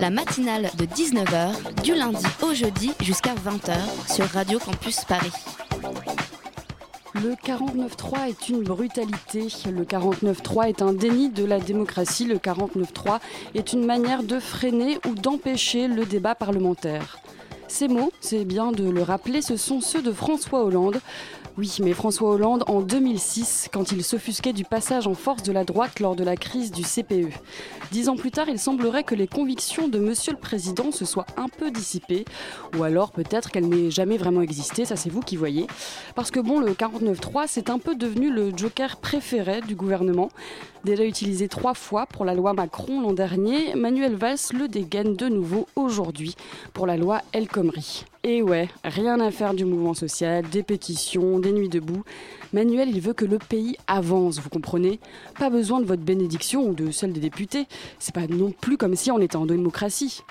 La matinale de 19h, du lundi au jeudi jusqu'à 20h sur Radio Campus Paris. Le 49-3 est une brutalité. Le 49-3 est un déni de la démocratie. Le 49-3 est une manière de freiner ou d'empêcher le débat parlementaire. Ces mots, c'est bien de le rappeler, ce sont ceux de François Hollande. Oui, mais François Hollande en 2006, quand il s'offusquait du passage en force de la droite lors de la crise du CPE. Dix ans plus tard, il semblerait que les convictions de Monsieur le Président se soient un peu dissipées, ou alors peut-être qu'elles n'aient jamais vraiment existé, ça c'est vous qui voyez. Parce que bon, le 49.3, c'est un peu devenu le joker préféré du gouvernement. Déjà utilisé trois fois pour la loi Macron l'an dernier, Manuel Valls le dégaine de nouveau aujourd'hui pour la loi El Khomri. Et ouais, rien à faire du mouvement social, des pétitions, des nuits debout. Manuel, il veut que le pays avance, vous comprenez Pas besoin de votre bénédiction ou de celle des députés. C'est pas non plus comme si on était en démocratie.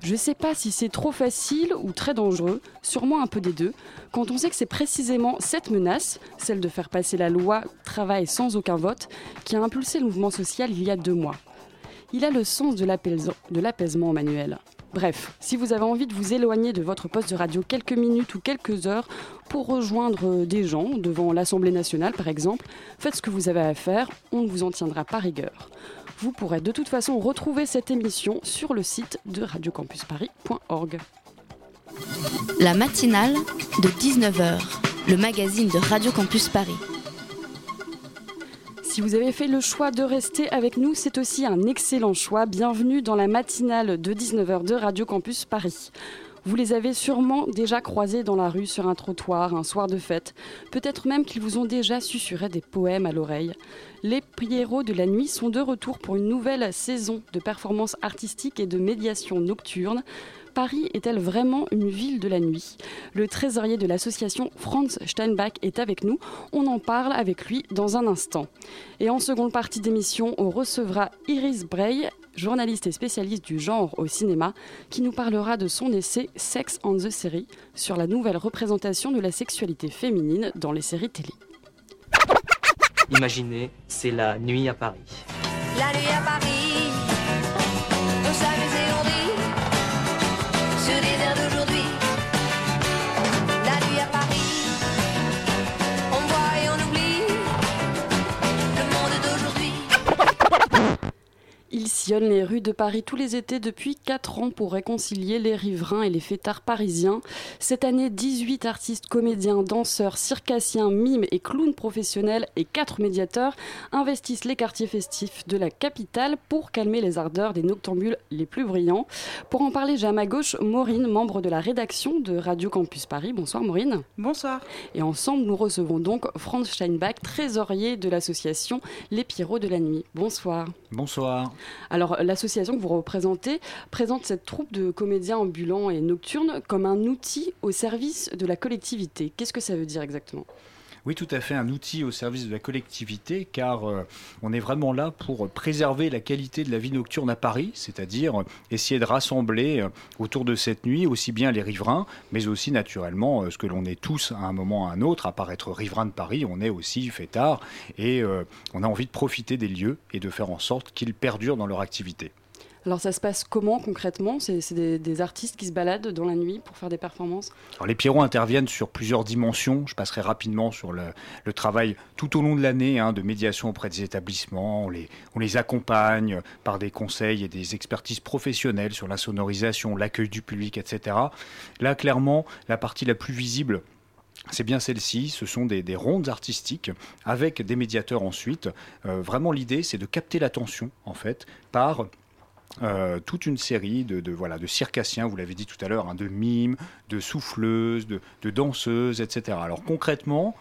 Je sais pas si c'est trop facile ou très dangereux, sûrement un peu des deux, quand on sait que c'est précisément cette menace, celle de faire passer la loi travail sans aucun vote, qui a impulsé le mouvement social il y a deux mois. Il a le sens de l'apaisement, Manuel. Bref, si vous avez envie de vous éloigner de votre poste de radio quelques minutes ou quelques heures pour rejoindre des gens devant l'Assemblée nationale par exemple, faites ce que vous avez à faire, on ne vous en tiendra pas rigueur. Vous pourrez de toute façon retrouver cette émission sur le site de radiocampusparis.org. La matinale de 19h, le magazine de Radio Campus Paris. Si vous avez fait le choix de rester avec nous, c'est aussi un excellent choix. Bienvenue dans la matinale de 19h de Radio Campus Paris. Vous les avez sûrement déjà croisés dans la rue, sur un trottoir, un soir de fête. Peut-être même qu'ils vous ont déjà susurré des poèmes à l'oreille. Les Pierrots de la nuit sont de retour pour une nouvelle saison de performances artistiques et de médiation nocturne. Paris est-elle vraiment une ville de la nuit? Le trésorier de l'association Franz Steinbach est avec nous. On en parle avec lui dans un instant. Et en seconde partie d'émission, on recevra Iris Bray, journaliste et spécialiste du genre au cinéma, qui nous parlera de son essai Sex on the Série sur la nouvelle représentation de la sexualité féminine dans les séries télé. Imaginez, c'est la nuit à Paris. La nuit à Paris, Il sillonne les rues de Paris tous les étés depuis 4 ans pour réconcilier les riverains et les fêtards parisiens. Cette année, 18 artistes, comédiens, danseurs, circassiens, mimes et clowns professionnels et 4 médiateurs investissent les quartiers festifs de la capitale pour calmer les ardeurs des noctambules les plus brillants. Pour en parler, j'ai à ma gauche Maureen, membre de la rédaction de Radio Campus Paris. Bonsoir Maureen. Bonsoir. Et ensemble, nous recevons donc Franz Steinbach, trésorier de l'association Les Pierrots de la Nuit. Bonsoir. Bonsoir. Alors, l'association que vous représentez présente cette troupe de comédiens ambulants et nocturnes comme un outil au service de la collectivité. Qu'est-ce que ça veut dire exactement? Oui, tout à fait, un outil au service de la collectivité, car euh, on est vraiment là pour préserver la qualité de la vie nocturne à Paris, c'est-à-dire euh, essayer de rassembler euh, autour de cette nuit aussi bien les riverains, mais aussi naturellement ce que l'on est tous à un moment ou à un autre, à part être riverain de Paris, on est aussi fêtard, et on a envie de profiter des lieux et de faire en sorte qu'ils perdurent dans leur activité. Alors, ça se passe comment concrètement? C'est des, artistes qui se baladent dans la nuit pour faire des performances? Alors, les Pierrots interviennent sur plusieurs dimensions. Je passerai rapidement sur le, travail tout au long de l'année hein, de médiation auprès des établissements. On les, accompagne par des conseils et des expertises professionnelles sur la sonorisation, l'accueil du public, etc. Là, clairement, la partie la plus visible, c'est bien celle-ci, ce sont des, des, rondes artistiques avec des médiateurs ensuite. Euh, vraiment l'idée c'est de capter l'attention en fait par euh, toute une série de, voilà, de circassiens, vous l'avez dit tout à l'heure, hein, de mimes, de souffleuses, de, danseuses, etc. Alors concrètement,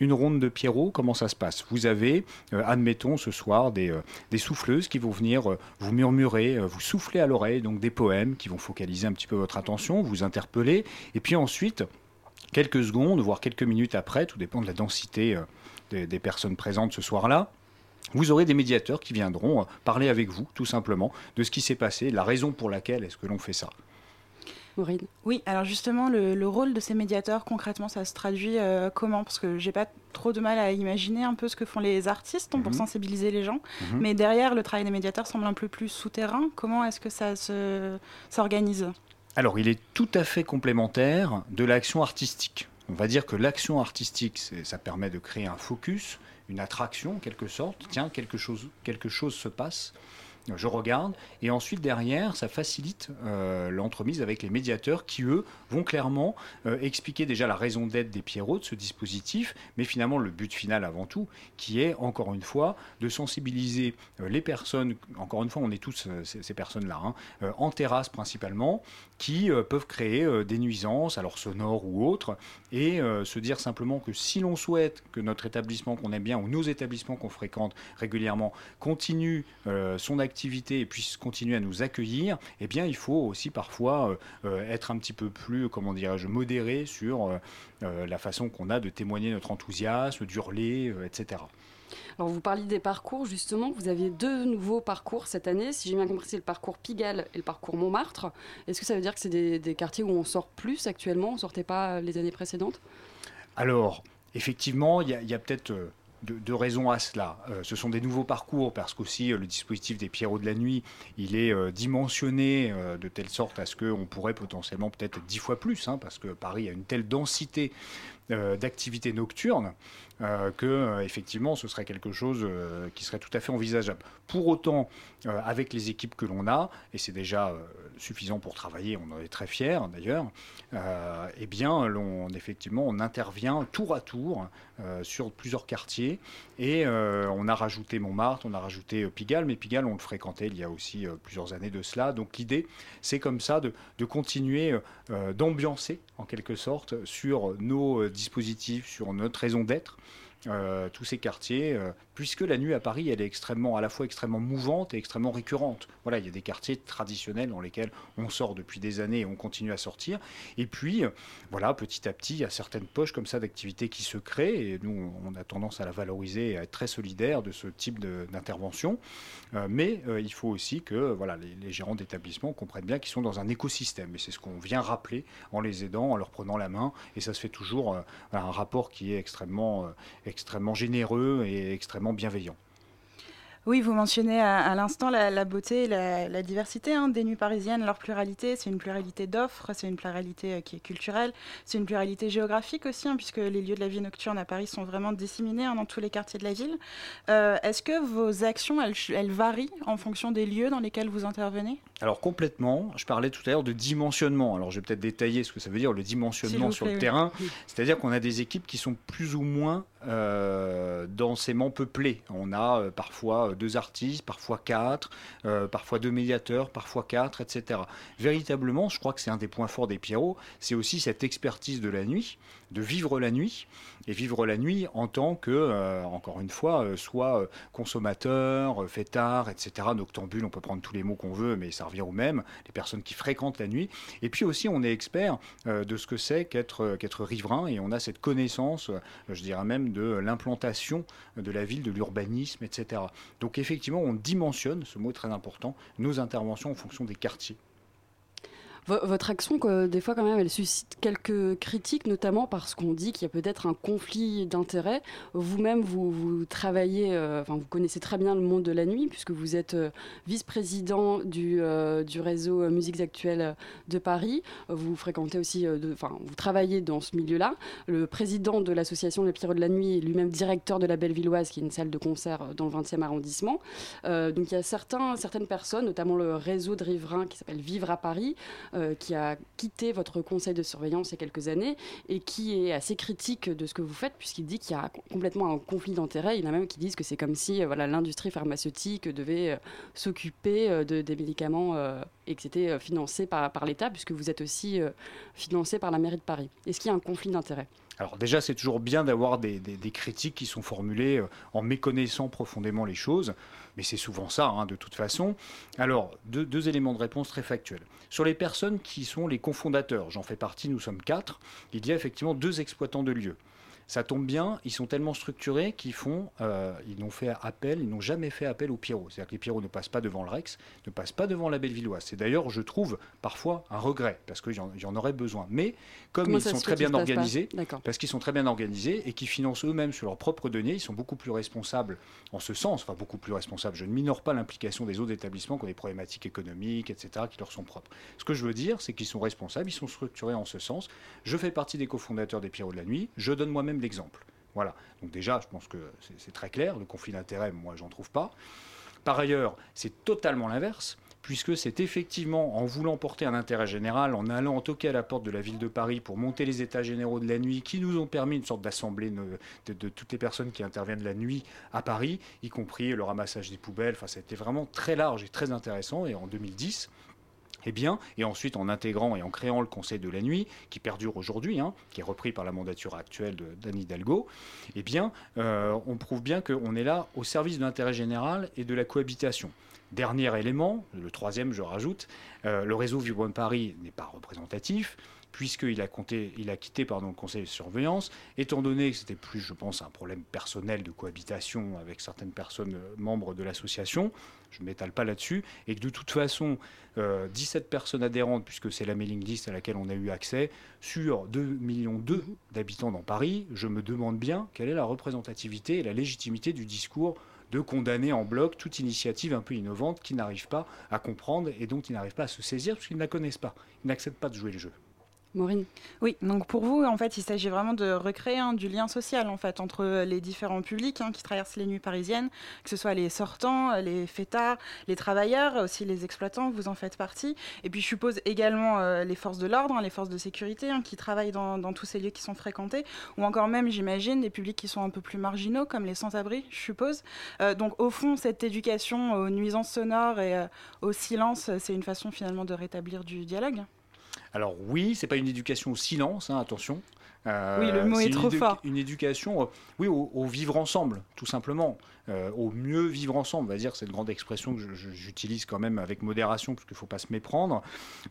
une ronde de Pierrot, comment ça se passe? Vous avez, euh, admettons ce soir, des, euh, des souffleuses qui vont venir vous murmurer, vous souffler à l'oreille, donc des poèmes qui vont focaliser un petit peu votre attention, vous interpeller, et puis ensuite, quelques secondes, voire quelques minutes après, tout dépend de la densité des personnes présentes ce soir-là, vous aurez des médiateurs qui viendront euh, parler avec vous, tout simplement, de ce qui s'est passé, de la raison pour laquelle est-ce que l'on fait ça. Maureen Oui, alors justement, le, le rôle de ces médiateurs, concrètement, ça se traduit euh, comment? Parce que j'ai pas trop de mal à imaginer un peu ce que font les artistes hein, pour Mhm. sensibiliser les gens. Mhm. Mais derrière, le travail des médiateurs semble un peu plus souterrain. Comment est-ce que ça se- s'organise? Alors, il est tout à fait complémentaire de l'action artistique. On va dire que l'action artistique, ça permet de créer un focus, une attraction en quelque sorte. Tiens, quelque chose, se passe. Je regarde. Et ensuite, derrière, ça facilite euh, l'entremise avec les médiateurs qui, eux, vont clairement euh, expliquer déjà la raison d'être des Pierrots, de ce dispositif, mais finalement le but final avant tout, qui est, encore une fois, de sensibiliser euh, les personnes, encore une fois, on est tous ces, personnes-là, hein, en terrasse principalement, qui euh, peuvent créer euh, des nuisances, alors sonores ou autres, et euh, se dire simplement que si l'on souhaite que notre établissement qu'on aime bien ou nos établissements qu'on fréquente régulièrement continue son activité et puisse continuer à nous accueillir, eh bien il faut aussi parfois être un petit peu plus, comment dirais-je, modéré sur la façon qu'on a de témoigner notre enthousiasme, d'hurler, etc. Alors vous parliez des parcours, justement, vous aviez deux nouveaux parcours cette année. Si j'ai bien compris, c'est le parcours Pigalle et le parcours Montmartre. Est-ce que ça veut dire que c'est des, quartiers où on sort plus actuellement On ne sortait pas les années précédentes? Alors, effectivement, il y a, peut-être euh, deux, deux raisons à cela. Euh, ce sont des nouveaux parcours parce qu'aussi euh, le dispositif des Pierrots de la nuit, il est euh, dimensionné euh, de telle sorte à ce qu'on pourrait potentiellement peut-être dix fois plus, hein, parce que Paris a une telle densité d'activités nocturnes que euh, effectivement ce serait quelque chose euh, qui serait tout à fait envisageable. Pour autant, euh, avec les équipes que l'on a, et c'est déjà euh, suffisant pour travailler, on en est très fiers d'ailleurs, euh, eh bien, l'on, effectivement, on intervient tour à tour euh, sur plusieurs quartiers et euh, on a rajouté Montmartre, on a rajouté euh, Pigalle, mais Pigalle, on le fréquentait il y a aussi plusieurs années de cela. Donc l'idée, c'est comme ça de, continuer d'ambiancer en quelque sorte sur nos dispositifs, sur notre raison d'être. Euh, tous ces quartiers, euh, puisque la nuit à Paris, elle est extrêmement, à la fois extrêmement mouvante et extrêmement récurrente. Voilà, il y a des quartiers traditionnels dans lesquels on sort depuis des années et on continue à sortir. Et puis, euh, voilà, petit à petit, il y a certaines poches comme ça d'activités qui se créent et nous, on a tendance à la valoriser et à être très solidaire de ce type d'intervention. Mais il faut aussi que voilà, les, gérants d'établissements comprennent bien qu'ils sont dans un écosystème. Et c'est ce qu'on vient rappeler en les aidant, en leur prenant la main. Et ça se fait toujours un rapport qui est extrêmement, extrêmement généreux et extrêmement bienveillant. Oui, vous mentionnez à, à l'instant la, la beauté et la, la diversité hein, des nuits parisiennes, leur pluralité. C'est une pluralité d'offres, c'est une pluralité euh, qui est culturelle, c'est une pluralité géographique aussi, hein, puisque les lieux de la vie nocturne à Paris sont vraiment disséminés hein, dans tous les quartiers de la ville. Euh, Est-ce que vos actions, elles, elles varient en fonction des lieux dans lesquels vous intervenez? Alors complètement, je parlais tout à l'heure de dimensionnement. Alors je vais peut-être détailler ce que ça veut dire le dimensionnement sur plaît, le oui. terrain. Oui. C'est-à-dire qu'on a des équipes qui sont plus ou moins euh, densément peuplées. On a euh, parfois deux artistes, parfois quatre, euh, parfois deux médiateurs, parfois quatre, etc. Véritablement, je crois que c'est un des points forts des Pierrots, c'est aussi cette expertise de la nuit, de vivre la nuit, et vivre la nuit en tant que, euh, encore une fois, euh, soit euh, consommateur, fêtard, etc., noctambule, on peut prendre tous les mots qu'on veut, mais ça revient au même, les personnes qui fréquentent la nuit. Et puis aussi, on est expert de ce que c'est qu'être qu'être riverain, et on a cette connaissance, je dirais même, de l'implantation de la ville, de l'urbanisme, etc. Donc effectivement, on dimensionne, ce mot est très important, nos interventions en fonction des quartiers. Votre action, des fois, quand même, elle suscite quelques critiques, notamment parce qu'on dit qu'il y a peut-être un conflit d'intérêts. Vous-même, vous, travaillez, euh, enfin, vous connaissez très bien le monde de la nuit, puisque vous êtes euh, vice-président du, euh, réseau Musiques Actuelles de Paris. Vous fréquentez aussi, enfin, vous travaillez dans ce milieu-là. Le président de l'association Les Pierrots de la Nuit est lui-même directeur de la Bellevilloise, qui est une salle de concert dans le 20e arrondissement. Donc, il y a certains, certaines personnes, notamment le réseau de riverains qui s'appelle Vivre à Paris, euh, qui a quitté votre conseil de surveillance il y a quelques années et qui est assez critique de ce que vous faites puisqu'il dit qu'il y a complètement un conflit d'intérêts. Il y en a même qui disent que c'est comme si euh, l'industrie pharmaceutique devait euh, s'occuper de, des médicaments et que c'était financé par, par l'État, puisque vous êtes aussi financé par la mairie de Paris. Est-ce qu'il y a un conflit d'intérêts? Alors déjà, c'est toujours bien d'avoir des, critiques qui sont formulées euh, en méconnaissant profondément les choses, mais c'est souvent ça, hein, de toute façon. Alors, deux, deux éléments de réponse très factuels. Sur les personnes qui sont les cofondateurs, j'en fais partie, nous sommes quatre, il y a effectivement deux exploitants de lieux. Ça tombe bien, ils sont tellement structurés qu'ils font, euh, ils n'ont fait appel, ils n'ont jamais fait appel aux Pierrots. C'est-à-dire que les Pierrots ne passent pas devant le Rex, ne passent pas devant la Bellevilloise. C'est d'ailleurs, je trouve, parfois un regret, parce qu'il y, en- il y en aurait besoin. Mais comme Comment ils sont très bien organisés, parce qu'ils sont très bien organisés et qui financent eux-mêmes sur leurs propres deniers. Ils sont beaucoup plus responsables en ce sens, enfin beaucoup plus responsables. Je ne minore pas l'implication des autres établissements qui ont des problématiques économiques, etc., qui leur sont propres. Ce que je veux dire, c'est qu'ils sont responsables, ils sont structurés en ce sens. Je fais partie des cofondateurs des Pierrots de la Nuit, je donne moi-même l'exemple. Voilà. Donc déjà, je pense que c'est très clair. Le conflit d'intérêts, moi, j'en trouve pas. Par ailleurs, c'est totalement l'inverse, puisque c'est effectivement en voulant porter un intérêt général, en allant toquer à la porte de la ville de Paris pour monter les états généraux de la nuit, qui nous ont permis une sorte d'assemblée de, de- de toutes les personnes qui interviennent la nuit à Paris, y compris le ramassage des poubelles. Enfin, c'était vraiment très large et très intéressant. Et en 2010, eh bien, et ensuite en intégrant et en créant le Conseil de la nuit, qui perdure aujourd'hui, hein, qui est repris par la mandature actuelle d'Anne Hidalgo, eh bien, euh, on prouve bien qu'on est là au service de l'intérêt général et de la cohabitation. Dernier élément, le troisième, je rajoute, euh, le réseau de Paris n'est pas représentatif puisqu'il a, il a quitté le conseil de surveillance, étant donné que c'était plus, je pense, un problème personnel de cohabitation avec certaines personnes euh, membres de l'association, je ne m'étale pas là-dessus, et que de toute façon, euh, 17 personnes adhérentes, puisque c'est la mailing list à laquelle on a eu accès, sur 2 millions d'habitants dans Paris, je me demande bien quelle est la représentativité et la légitimité du discours de condamner en bloc toute initiative un peu innovante qui n'arrive pas à comprendre et dont ils n'arrivent pas à se saisir parce qu'ils ne la connaissent pas. Ils n'acceptent pas de jouer le jeu. Oui, donc pour vous, en fait, il s'agit vraiment de recréer hein, du lien social en fait entre les différents publics hein, qui traversent les nuits parisiennes, que ce soit les sortants, les fêtards, les travailleurs, aussi les exploitants, vous en faites partie. Et puis je suppose également euh, les forces de l'ordre, hein, les forces de sécurité qui travaillent dans, tous ces lieux qui sont fréquentés, ou encore même, j'imagine, des publics qui sont un peu plus marginaux, comme les sans-abri, je suppose. Euh, donc au fond, cette éducation aux nuisances sonores et euh, au silence, c'est une façon finalement de rétablir du dialogue. Alors oui, c'est pas une éducation au silence, hein, attention. Euh, Oui, le mot c'est est une trop fort. Une éducation, euh, oui, au, au vivre ensemble, tout simplement, Euh, au mieux vivre ensemble. On va dire cette grande expression que j'utilise quand même avec modération, parce qu'il faut pas se méprendre.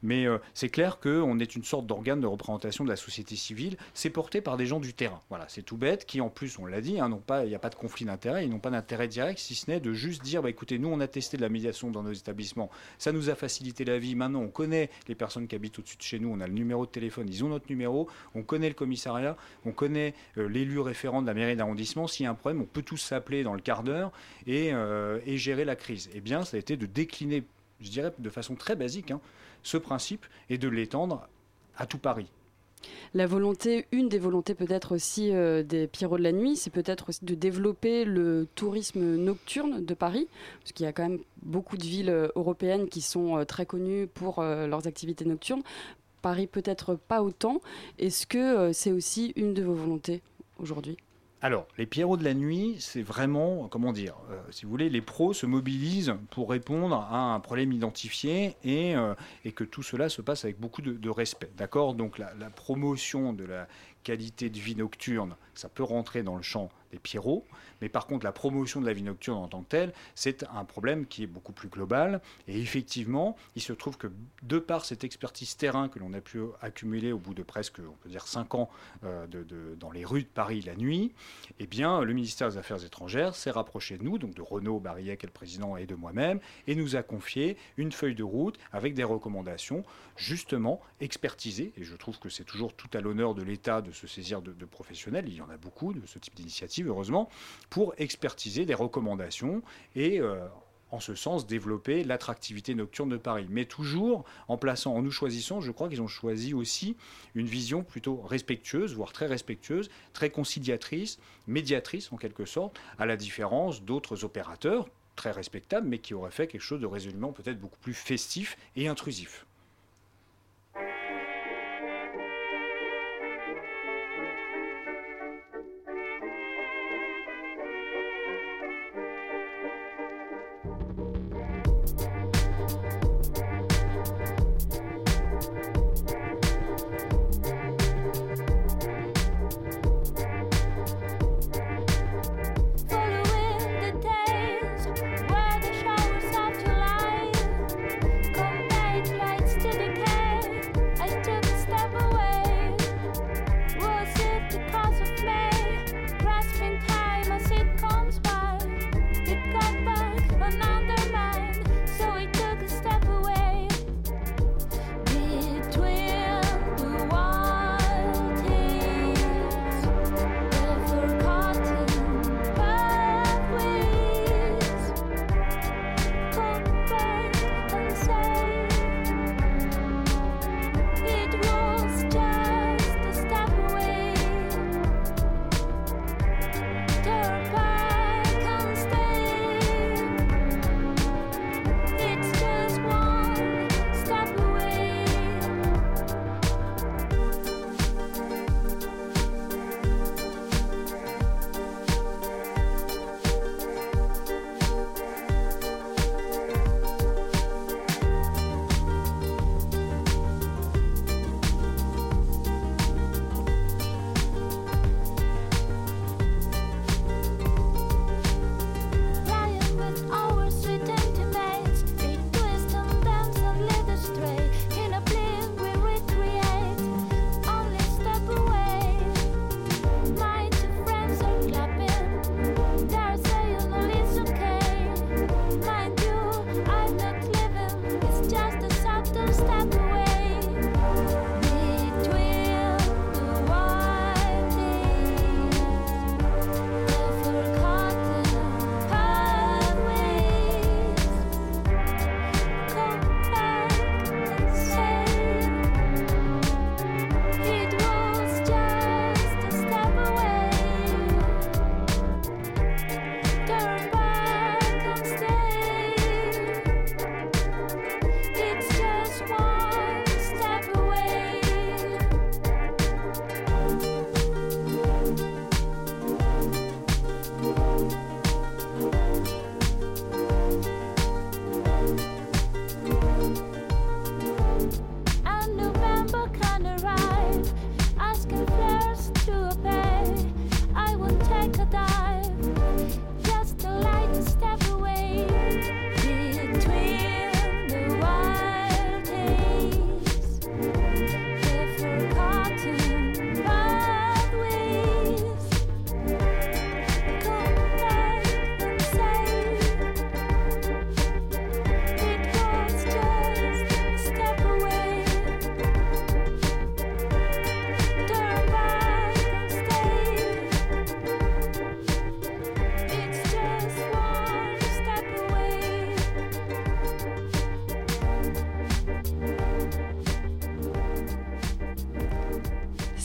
Mais euh, c'est clair qu'on est une sorte d'organe de représentation de la société civile. C'est porté par des gens du terrain. Voilà, c'est tout bête, qui en plus, on l'a dit, hein, il n'y a pas de conflit d'intérêt, ils n'ont pas d'intérêt direct, si ce n'est de juste dire, bah, écoutez, nous, on a testé de la médiation dans nos établissements, ça nous a facilité la vie. Maintenant, on connaît les personnes qui habitent au-dessus de chez nous, on a le numéro de téléphone, ils ont notre numéro, on connaît le commissariat, on connaît euh, l'élu référent de la mairie d'arrondissement. S'il y a un problème, on peut tous s'appeler dans le quart euh, et gérer la crise. Eh bien, ça a été de décliner, je dirais de façon très basique, hein, ce principe et de l'étendre à tout Paris. La volonté, une des volontés peut-être aussi euh, des Pierrots de la nuit, c'est peut-être aussi de développer le tourisme nocturne de Paris, parce qu'il y a quand même beaucoup de villes euh, européennes qui sont très connues pour leurs activités nocturnes. Paris peut-être pas autant. Est-ce que c'est aussi une de vos volontés aujourd'hui? Alors, les Pierrots de la nuit, c'est vraiment, comment dire, euh, si vous voulez, les pros se mobilisent pour répondre à un problème identifié et, euh, que tout cela se passe avec beaucoup de, de respect. D'accord? Donc, la, la promotion de la qualité de vie nocturne, ça peut rentrer dans le champ des Pierrots, mais par contre, la promotion de la vie nocturne en tant que telle, c'est un problème qui est beaucoup plus global. Et effectivement, il se trouve que de par cette expertise terrain que l'on a pu accumuler au bout de presque, on peut dire, 5 ans euh, de- dans les rues de Paris la nuit, eh bien, le ministère des Affaires étrangères s'est rapproché de nous, donc de Renaud Barillet, qui est le président, et de moi-même, et nous a confié une feuille de route avec des recommandations justement expertisées. Et je trouve que c'est toujours tout à l'honneur de l'État de se saisir de professionnels, il y en a beaucoup de ce type d'initiative, heureusement, pour expertiser des recommandations et euh, en ce sens développer l'attractivité nocturne de Paris. Mais toujours en en nous choisissant, je crois qu'ils ont choisi aussi une vision plutôt respectueuse, voire très respectueuse, très conciliatrice, médiatrice en quelque sorte, à la différence d'autres opérateurs très respectables, mais qui auraient fait quelque chose de résolument peut-être beaucoup plus festif et intrusif.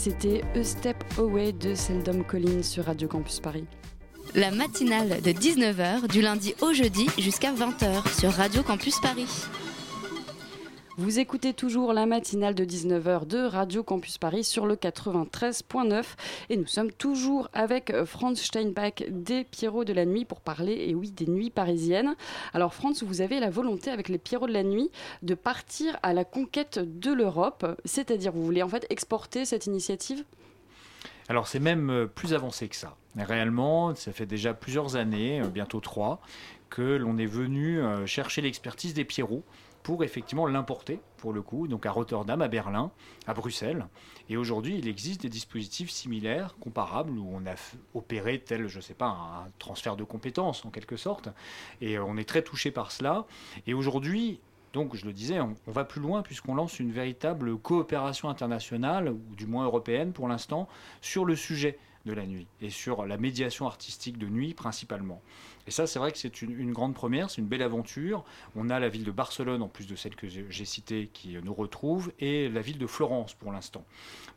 C'était A Step Away de Seldom Collins sur Radio Campus Paris. La matinale de 19h du lundi au jeudi jusqu'à 20h sur Radio Campus Paris. Vous écoutez toujours la matinale de 19h de Radio Campus Paris sur le 93.9 et nous sommes toujours avec euh, Franz Steinbach des Pierrots de la Nuit pour parler, et oui, des nuits parisiennes. Alors Franz, vous avez la volonté avec les Pierrots de la Nuit de partir à la conquête de l'Europe, c'est-à-dire vous voulez en fait exporter cette initiative? Alors c'est même euh, plus avancé que ça. Réellement, ça fait déjà plusieurs années, euh, bientôt trois, que l'on est venu chercher l'expertise des Pierrots pour effectivement l'importer, pour le coup, donc à Rotterdam, à Berlin, à Bruxelles. Et aujourd'hui, il existe des dispositifs similaires, comparables, où on a opéré tel, je ne sais pas, un transfert de compétences en quelque sorte. Et euh, on est très touché par cela. Et aujourd'hui, donc, je le disais, on, on va plus loin puisqu'on lance une véritable coopération internationale, ou du moins européenne pour l'instant, sur le sujet de la nuit et sur la médiation artistique de nuit principalement. Et ça, c'est vrai que c'est une, grande première, c'est une belle aventure. On a la ville de Barcelone, en plus de celle que j'ai citée, qui nous retrouve, et la ville de Florence pour l'instant.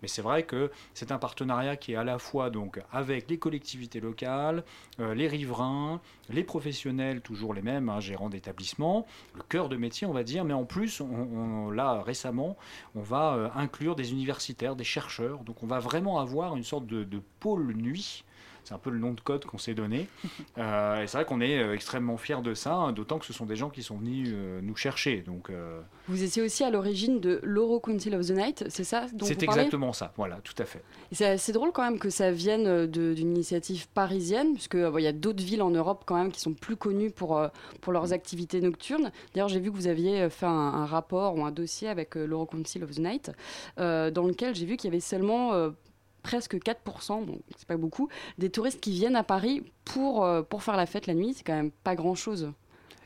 Mais c'est vrai que c'est un partenariat qui est à la fois donc avec les collectivités locales, euh, les riverains, les professionnels, toujours les mêmes, hein, gérants d'établissements, le cœur de métier, on va dire, mais en plus, on, là récemment, on va euh, inclure des universitaires, des chercheurs. Donc on va vraiment avoir une sorte de, de pôle nuit c'est un peu le nom de code qu'on s'est donné. Euh, et c'est vrai qu'on est euh, extrêmement fiers de ça, hein, d'autant que ce sont des gens qui sont venus euh, nous chercher. Donc, Vous étiez aussi à l'origine de l'Euro Council of the Night, c'est ça C'est exactement ça, voilà, tout à fait. C'est assez drôle quand même que ça vienne d'une initiative parisienne, puisque il y a d'autres villes en Europe quand même qui sont plus connues pour, pour leurs activités nocturnes. D'ailleurs, j'ai vu que vous aviez fait un, un rapport ou un dossier avec l'Euro Council of the Night, dans lequel j'ai vu qu'il y avait seulement presque 4%, donc c'est pas beaucoup, des touristes qui viennent à Paris pour, euh, pour faire la fête la nuit. C'est quand même pas grand-chose.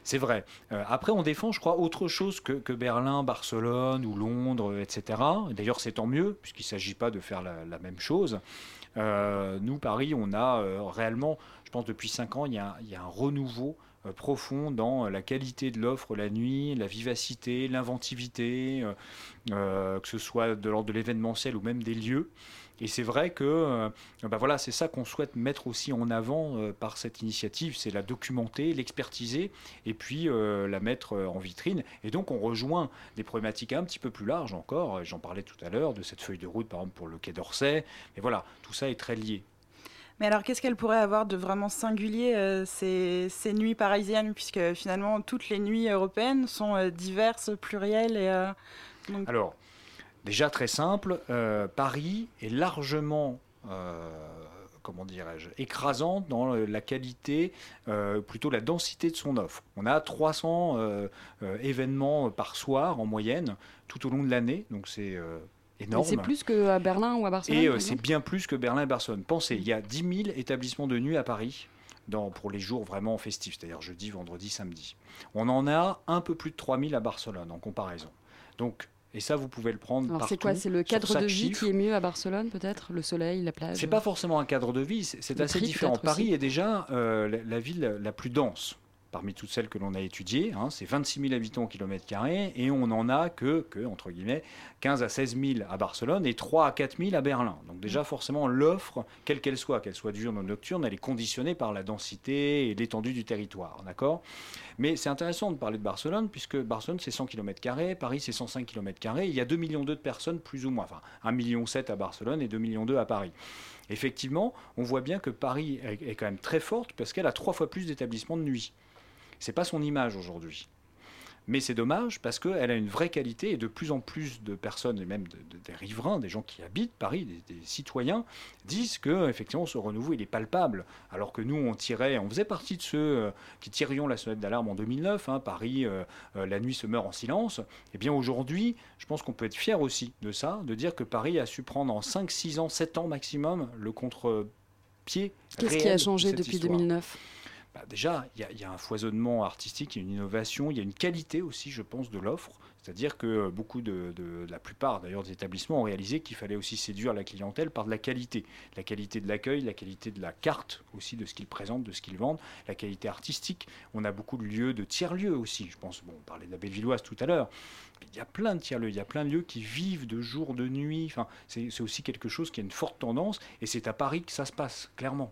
C'est vrai. Euh, après, on défend, je crois, autre chose que, que Berlin, Barcelone ou Londres, etc. D'ailleurs, c'est tant mieux, puisqu'il ne s'agit pas de faire la, même chose. Euh, nous, Paris, on a réellement, je pense, depuis 5 ans, il y a, il y a un renouveau profond dans la qualité de l'offre la nuit, la vivacité, l'inventivité, que ce soit de l'ordre de l'événementiel ou même des lieux. Et c'est vrai que bah voilà, c'est ça qu'on souhaite mettre aussi en avant euh, par cette initiative, c'est la documenter, l'expertiser et puis euh, la mettre en vitrine. Et donc on rejoint des problématiques un petit peu plus larges encore. J'en parlais tout à l'heure de cette feuille de route par exemple pour le Quai d'Orsay. Mais voilà, tout ça est très lié. Mais alors, qu'est-ce qu'elle pourrait avoir de vraiment singulier, ces, ces, nuits parisiennes, puisque finalement, toutes les nuits européennes sont diverses, plurielles et... Alors, Déjà très simple, euh, Paris est largement, euh, comment dirais-je, écrasante dans la qualité, euh, plutôt la densité de son offre. On a 300 événements par soir en moyenne tout au long de l'année, donc c'est énorme. C'est plus qu'à Berlin ou à Barcelone Et c'est bien plus que Berlin et Barcelone. Pensez, il y a 10 000 établissements de nuit à Paris. Dans, pour les jours vraiment festifs, c'est-à-dire jeudi, vendredi, samedi. On en a un peu plus de 3000 à Barcelone en comparaison. Donc et ça, vous pouvez le prendre Alors c'est quoi C'est le cadre de vie qui est mieux à Barcelone, peut-être? Le soleil, la plage? C'est pas forcément un cadre de vie, c'est assez différent. Paris est déjà euh, la, ville la plus dense parmi toutes celles que l'on a étudiées. Hein, c'est 26 000 habitants au kilomètre carré et on n'en a que, entre guillemets, 15 à 16 000 à Barcelone et 3 à 4 000 à Berlin. Donc déjà, forcément, l'offre, quelle qu'elle soit, qu'elle soit diurne ou nocturne, elle est conditionnée par la densité et l'étendue du territoire. D'accord? Mais c'est intéressant de parler de Barcelone puisque Barcelone, c'est 100 km, Paris, c'est 105 km. Il y a 2 millions de personnes, plus ou moins. Enfin, 1,7 million à Barcelone et 2 millions à Paris. Effectivement, on voit bien que Paris est quand même très forte parce qu'elle a trois fois plus d'établissements de nuit. C'est pas son image aujourd'hui. Mais c'est dommage parce qu'elle a une vraie qualité et de plus en plus de personnes, et même des riverains, des gens qui habitent Paris, des, citoyens, disent que effectivement ce renouveau il est palpable. Alors que nous on tirait, on faisait partie de ceux euh, qui tirions la sonnette d'alarme en 2009. Hein, Paris, euh, euh, la nuit se meurt en silence. Et eh bien aujourd'hui, je pense qu'on peut être fier aussi de ça, de dire que Paris a su prendre en 5, 6 ans, 7 ans maximum le contre-pied. Qu'est-ce qui a changé depuis 2009 bah, déjà, il y, a un foisonnement artistique, il y a une innovation, il y a une qualité aussi, je pense, de l'offre. C'est-à-dire que beaucoup de, la plupart d'ailleurs des établissements ont réalisé qu'il fallait aussi séduire la clientèle par de la qualité. La qualité de l'accueil, la qualité de la carte aussi de ce qu'ils présentent, de ce qu'ils vendent, la qualité artistique. On a beaucoup de lieux, de tiers-lieux aussi. Je pense, bon, on parlait de la Bellevilloise tout à l'heure. Il y a plein de tiers-lieux, il y a plein de lieux qui vivent de jour, de nuit. Enfin, c'est aussi quelque chose qui a une forte tendance et c'est à Paris que ça se passe, clairement.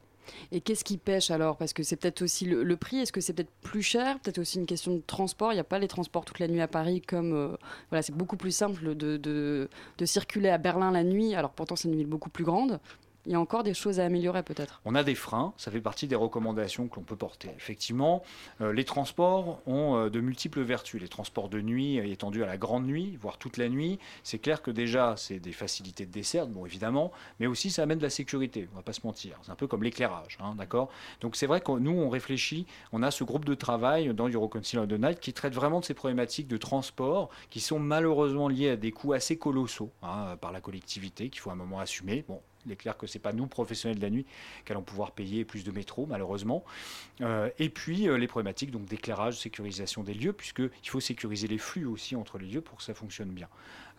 Et qu'est-ce qui pêche alors? Parce que c'est peut-être aussi le, prix. Est-ce que c'est peut-être plus cher? Peut-être aussi une question de transport. Il n'y a pas les transports toute la nuit à Paris comme. euh, voilà, c'est beaucoup plus simple de, de, de circuler à Berlin la nuit. Alors pourtant, c'est une ville beaucoup plus grande. Il y a encore des choses à améliorer peut-être. On a des freins, ça fait partie des recommandations que l'on peut porter. Effectivement, euh, les transports ont euh, de multiples vertus. Les transports de nuit étendus à la grande nuit, voire toute la nuit, c'est clair que déjà, c'est des facilités de dessert, bon évidemment, mais aussi ça amène de la sécurité, on va pas se mentir. C'est un peu comme l'éclairage, hein, d'accord? Donc c'est vrai que nous, on réfléchit, on a ce groupe de travail dans Eurocouncil of the Night qui traite vraiment de ces problématiques de transport qui sont malheureusement liées à des coûts assez colossaux hein, par la collectivité qu'il faut à un moment assumer. Bon, il est clair que c'est pas nous, professionnels de la nuit, qui allons pouvoir payer plus de métro, malheureusement. Euh, et puis euh, les problématiques donc d'éclairage, sécurisation des lieux, puisqu'il faut sécuriser les flux aussi entre les lieux pour que ça fonctionne bien.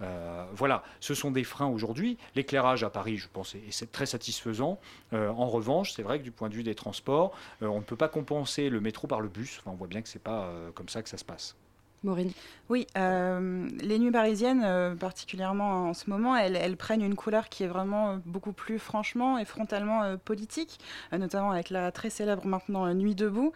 Euh, voilà, ce sont des freins aujourd'hui. L'éclairage à Paris, je pense, est, très satisfaisant. En revanche, c'est vrai que du point de vue des transports, on ne peut pas compenser le métro par le bus. Enfin, on voit bien que c'est pas euh, comme ça que ça se passe. Maureen Oui, euh, les nuits parisiennes, euh, particulièrement en ce moment, elles, prennent une couleur qui est vraiment euh, beaucoup plus franchement et frontalement politique, notamment avec la très célèbre maintenant Nuit debout.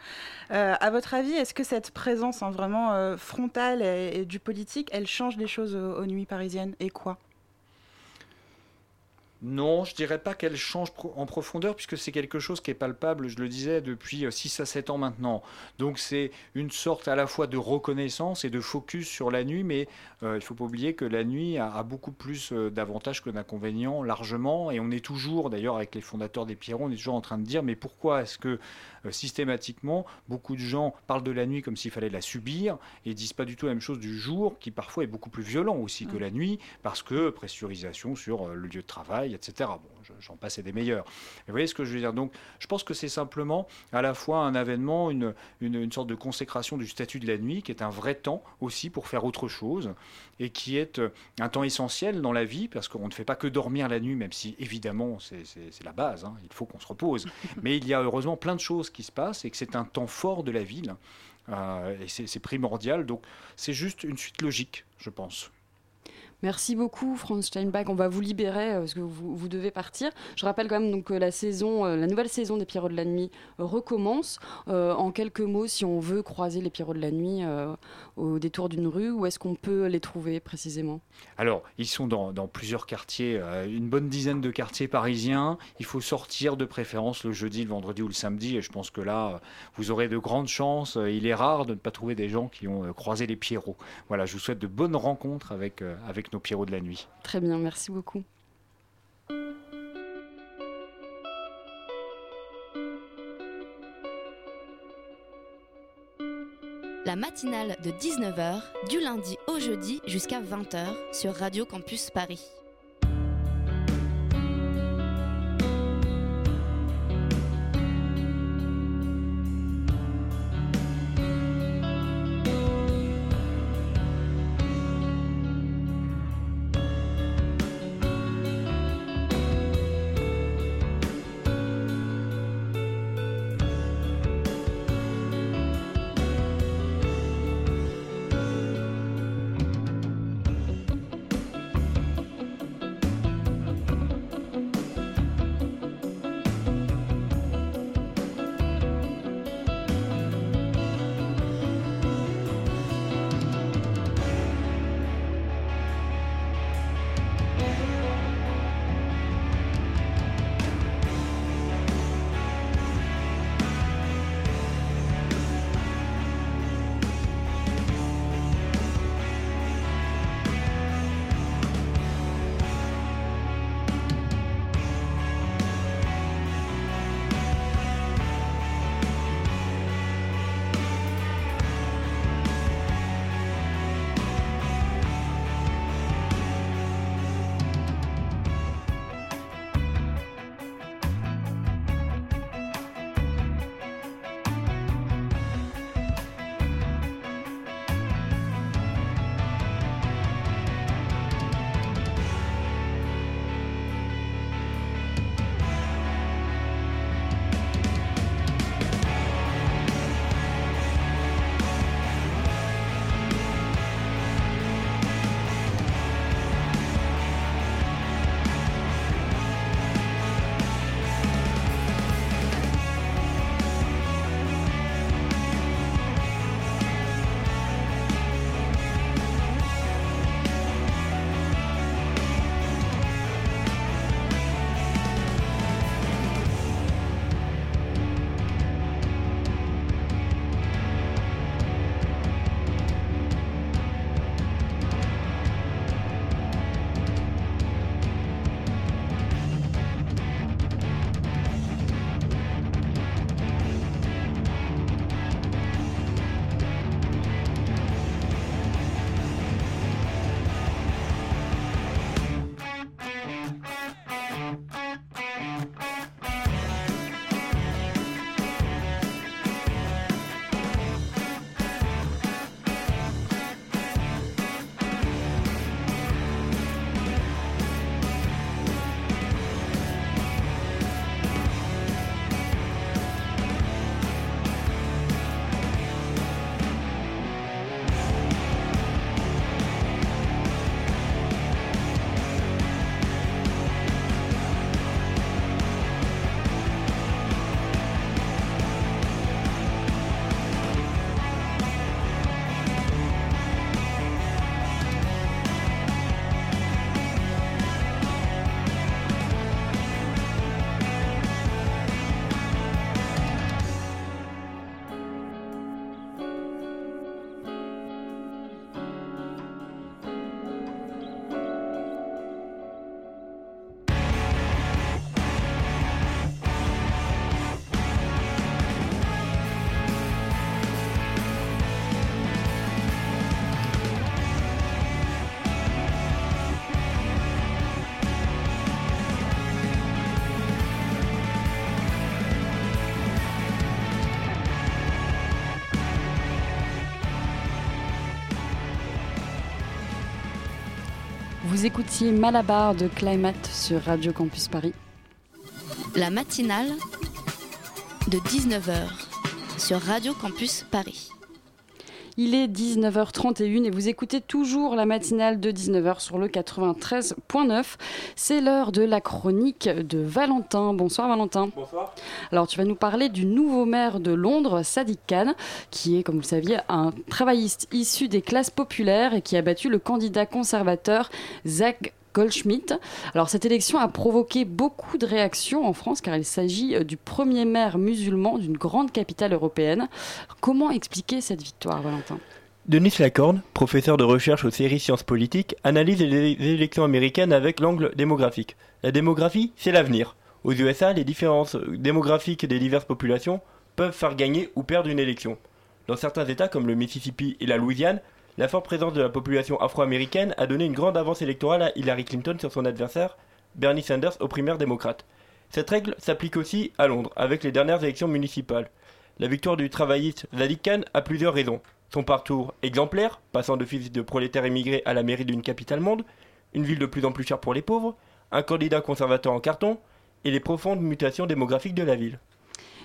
À votre avis, est-ce que cette présence hein, vraiment frontale et, du politique, elle change les choses aux nuits parisiennes Et quoi? Non, je dirais pas qu'elle change en profondeur puisque c'est quelque chose qui est palpable, je le disais, depuis 6 à 7 ans maintenant. Donc c'est une sorte à la fois de reconnaissance et de focus sur la nuit, mais euh, il faut pas oublier que la nuit a, a beaucoup plus euh, d'avantages que d'inconvénients, largement, et on est toujours, d'ailleurs avec les fondateurs des Pierrons, on est toujours en train de dire, mais pourquoi est-ce que euh, systématiquement, beaucoup de gens parlent de la nuit comme s'il fallait la subir et disent pas du tout la même chose du jour, qui parfois est beaucoup plus violent aussi que la nuit, parce que pressurisation sur euh, le lieu de travail, etc. Bon, j'en passe et des meilleurs. Vous voyez ce que je veux dire Donc, je pense que c'est simplement à la fois un avènement, une, une, une sorte de consécration du statut de la nuit, qui est un vrai temps aussi pour faire autre chose, et qui est euh, un temps essentiel dans la vie, parce qu'on ne fait pas que dormir la nuit, même si évidemment c'est la base, hein, il faut qu'on se repose. Mais il y a heureusement plein de choses qui se passent, et que c'est un temps fort de la ville, euh, et c'est primordial. Donc, c'est juste une suite logique, je pense. Merci beaucoup, Franz Steinbach. On va vous libérer euh, parce que vous, vous devez partir. Je rappelle quand même donc, que la, saison, euh, la nouvelle saison des Pierrots de la Nuit recommence. Euh, en quelques mots, si on veut croiser les Pierrots de la Nuit au détour d'une rue, où est-ce qu'on peut les trouver précisément? Alors, ils sont dans, plusieurs quartiers, une bonne dizaine de quartiers parisiens. Il faut sortir de préférence le jeudi, le vendredi ou le samedi. Et je pense que là, vous aurez de grandes chances. Il est rare de ne pas trouver des gens qui ont croisé les Pierrots. Voilà, je vous souhaite de bonnes rencontres avec, euh, avec nos Pierrots de la nuit. Très bien, merci beaucoup. La matinale de 19h, du lundi au jeudi jusqu'à 20h sur Radio Campus Paris. Vous écoutiez Malabar de Climate sur Radio Campus Paris. La matinale de 19h sur Radio Campus Paris. Il est 19h31 et vous écoutez toujours la matinale de 19h sur le 93.9. C'est l'heure de la chronique de Valentin. Bonsoir Valentin. Bonsoir. Alors tu vas nous parler du nouveau maire de Londres, Sadiq Khan, qui est, comme vous le saviez, un travailliste issu des classes populaires et qui a battu le candidat conservateur Zach Goldschmidt. Alors cette élection a provoqué beaucoup de réactions en France car il s'agit euh, du premier maire musulman d'une grande capitale européenne. Comment expliquer cette victoire, Valentin? Denis Lacorne, professeur de recherche aux séries Sciences politiques, analyse les élections américaines avec l'angle démographique. La démographie, c'est l'avenir. Aux USA, les différences démographiques des diverses populations peuvent faire gagner ou perdre une élection. Dans certains États comme le Mississippi et la Louisiane, la forte présence de la population afro-américaine a donné une grande avance électorale à Hillary Clinton sur son adversaire, Bernie Sanders, aux primaires démocrates. Cette règle s'applique aussi à Londres, avec les dernières élections municipales. La victoire du travailliste Zadik Khan a plusieurs raisons. Son parcours exemplaire, passant de fils de prolétaires immigrés à la mairie d'une capitale monde, une ville de plus en plus chère pour les pauvres, un candidat conservateur en carton, et les profondes mutations démographiques de la ville.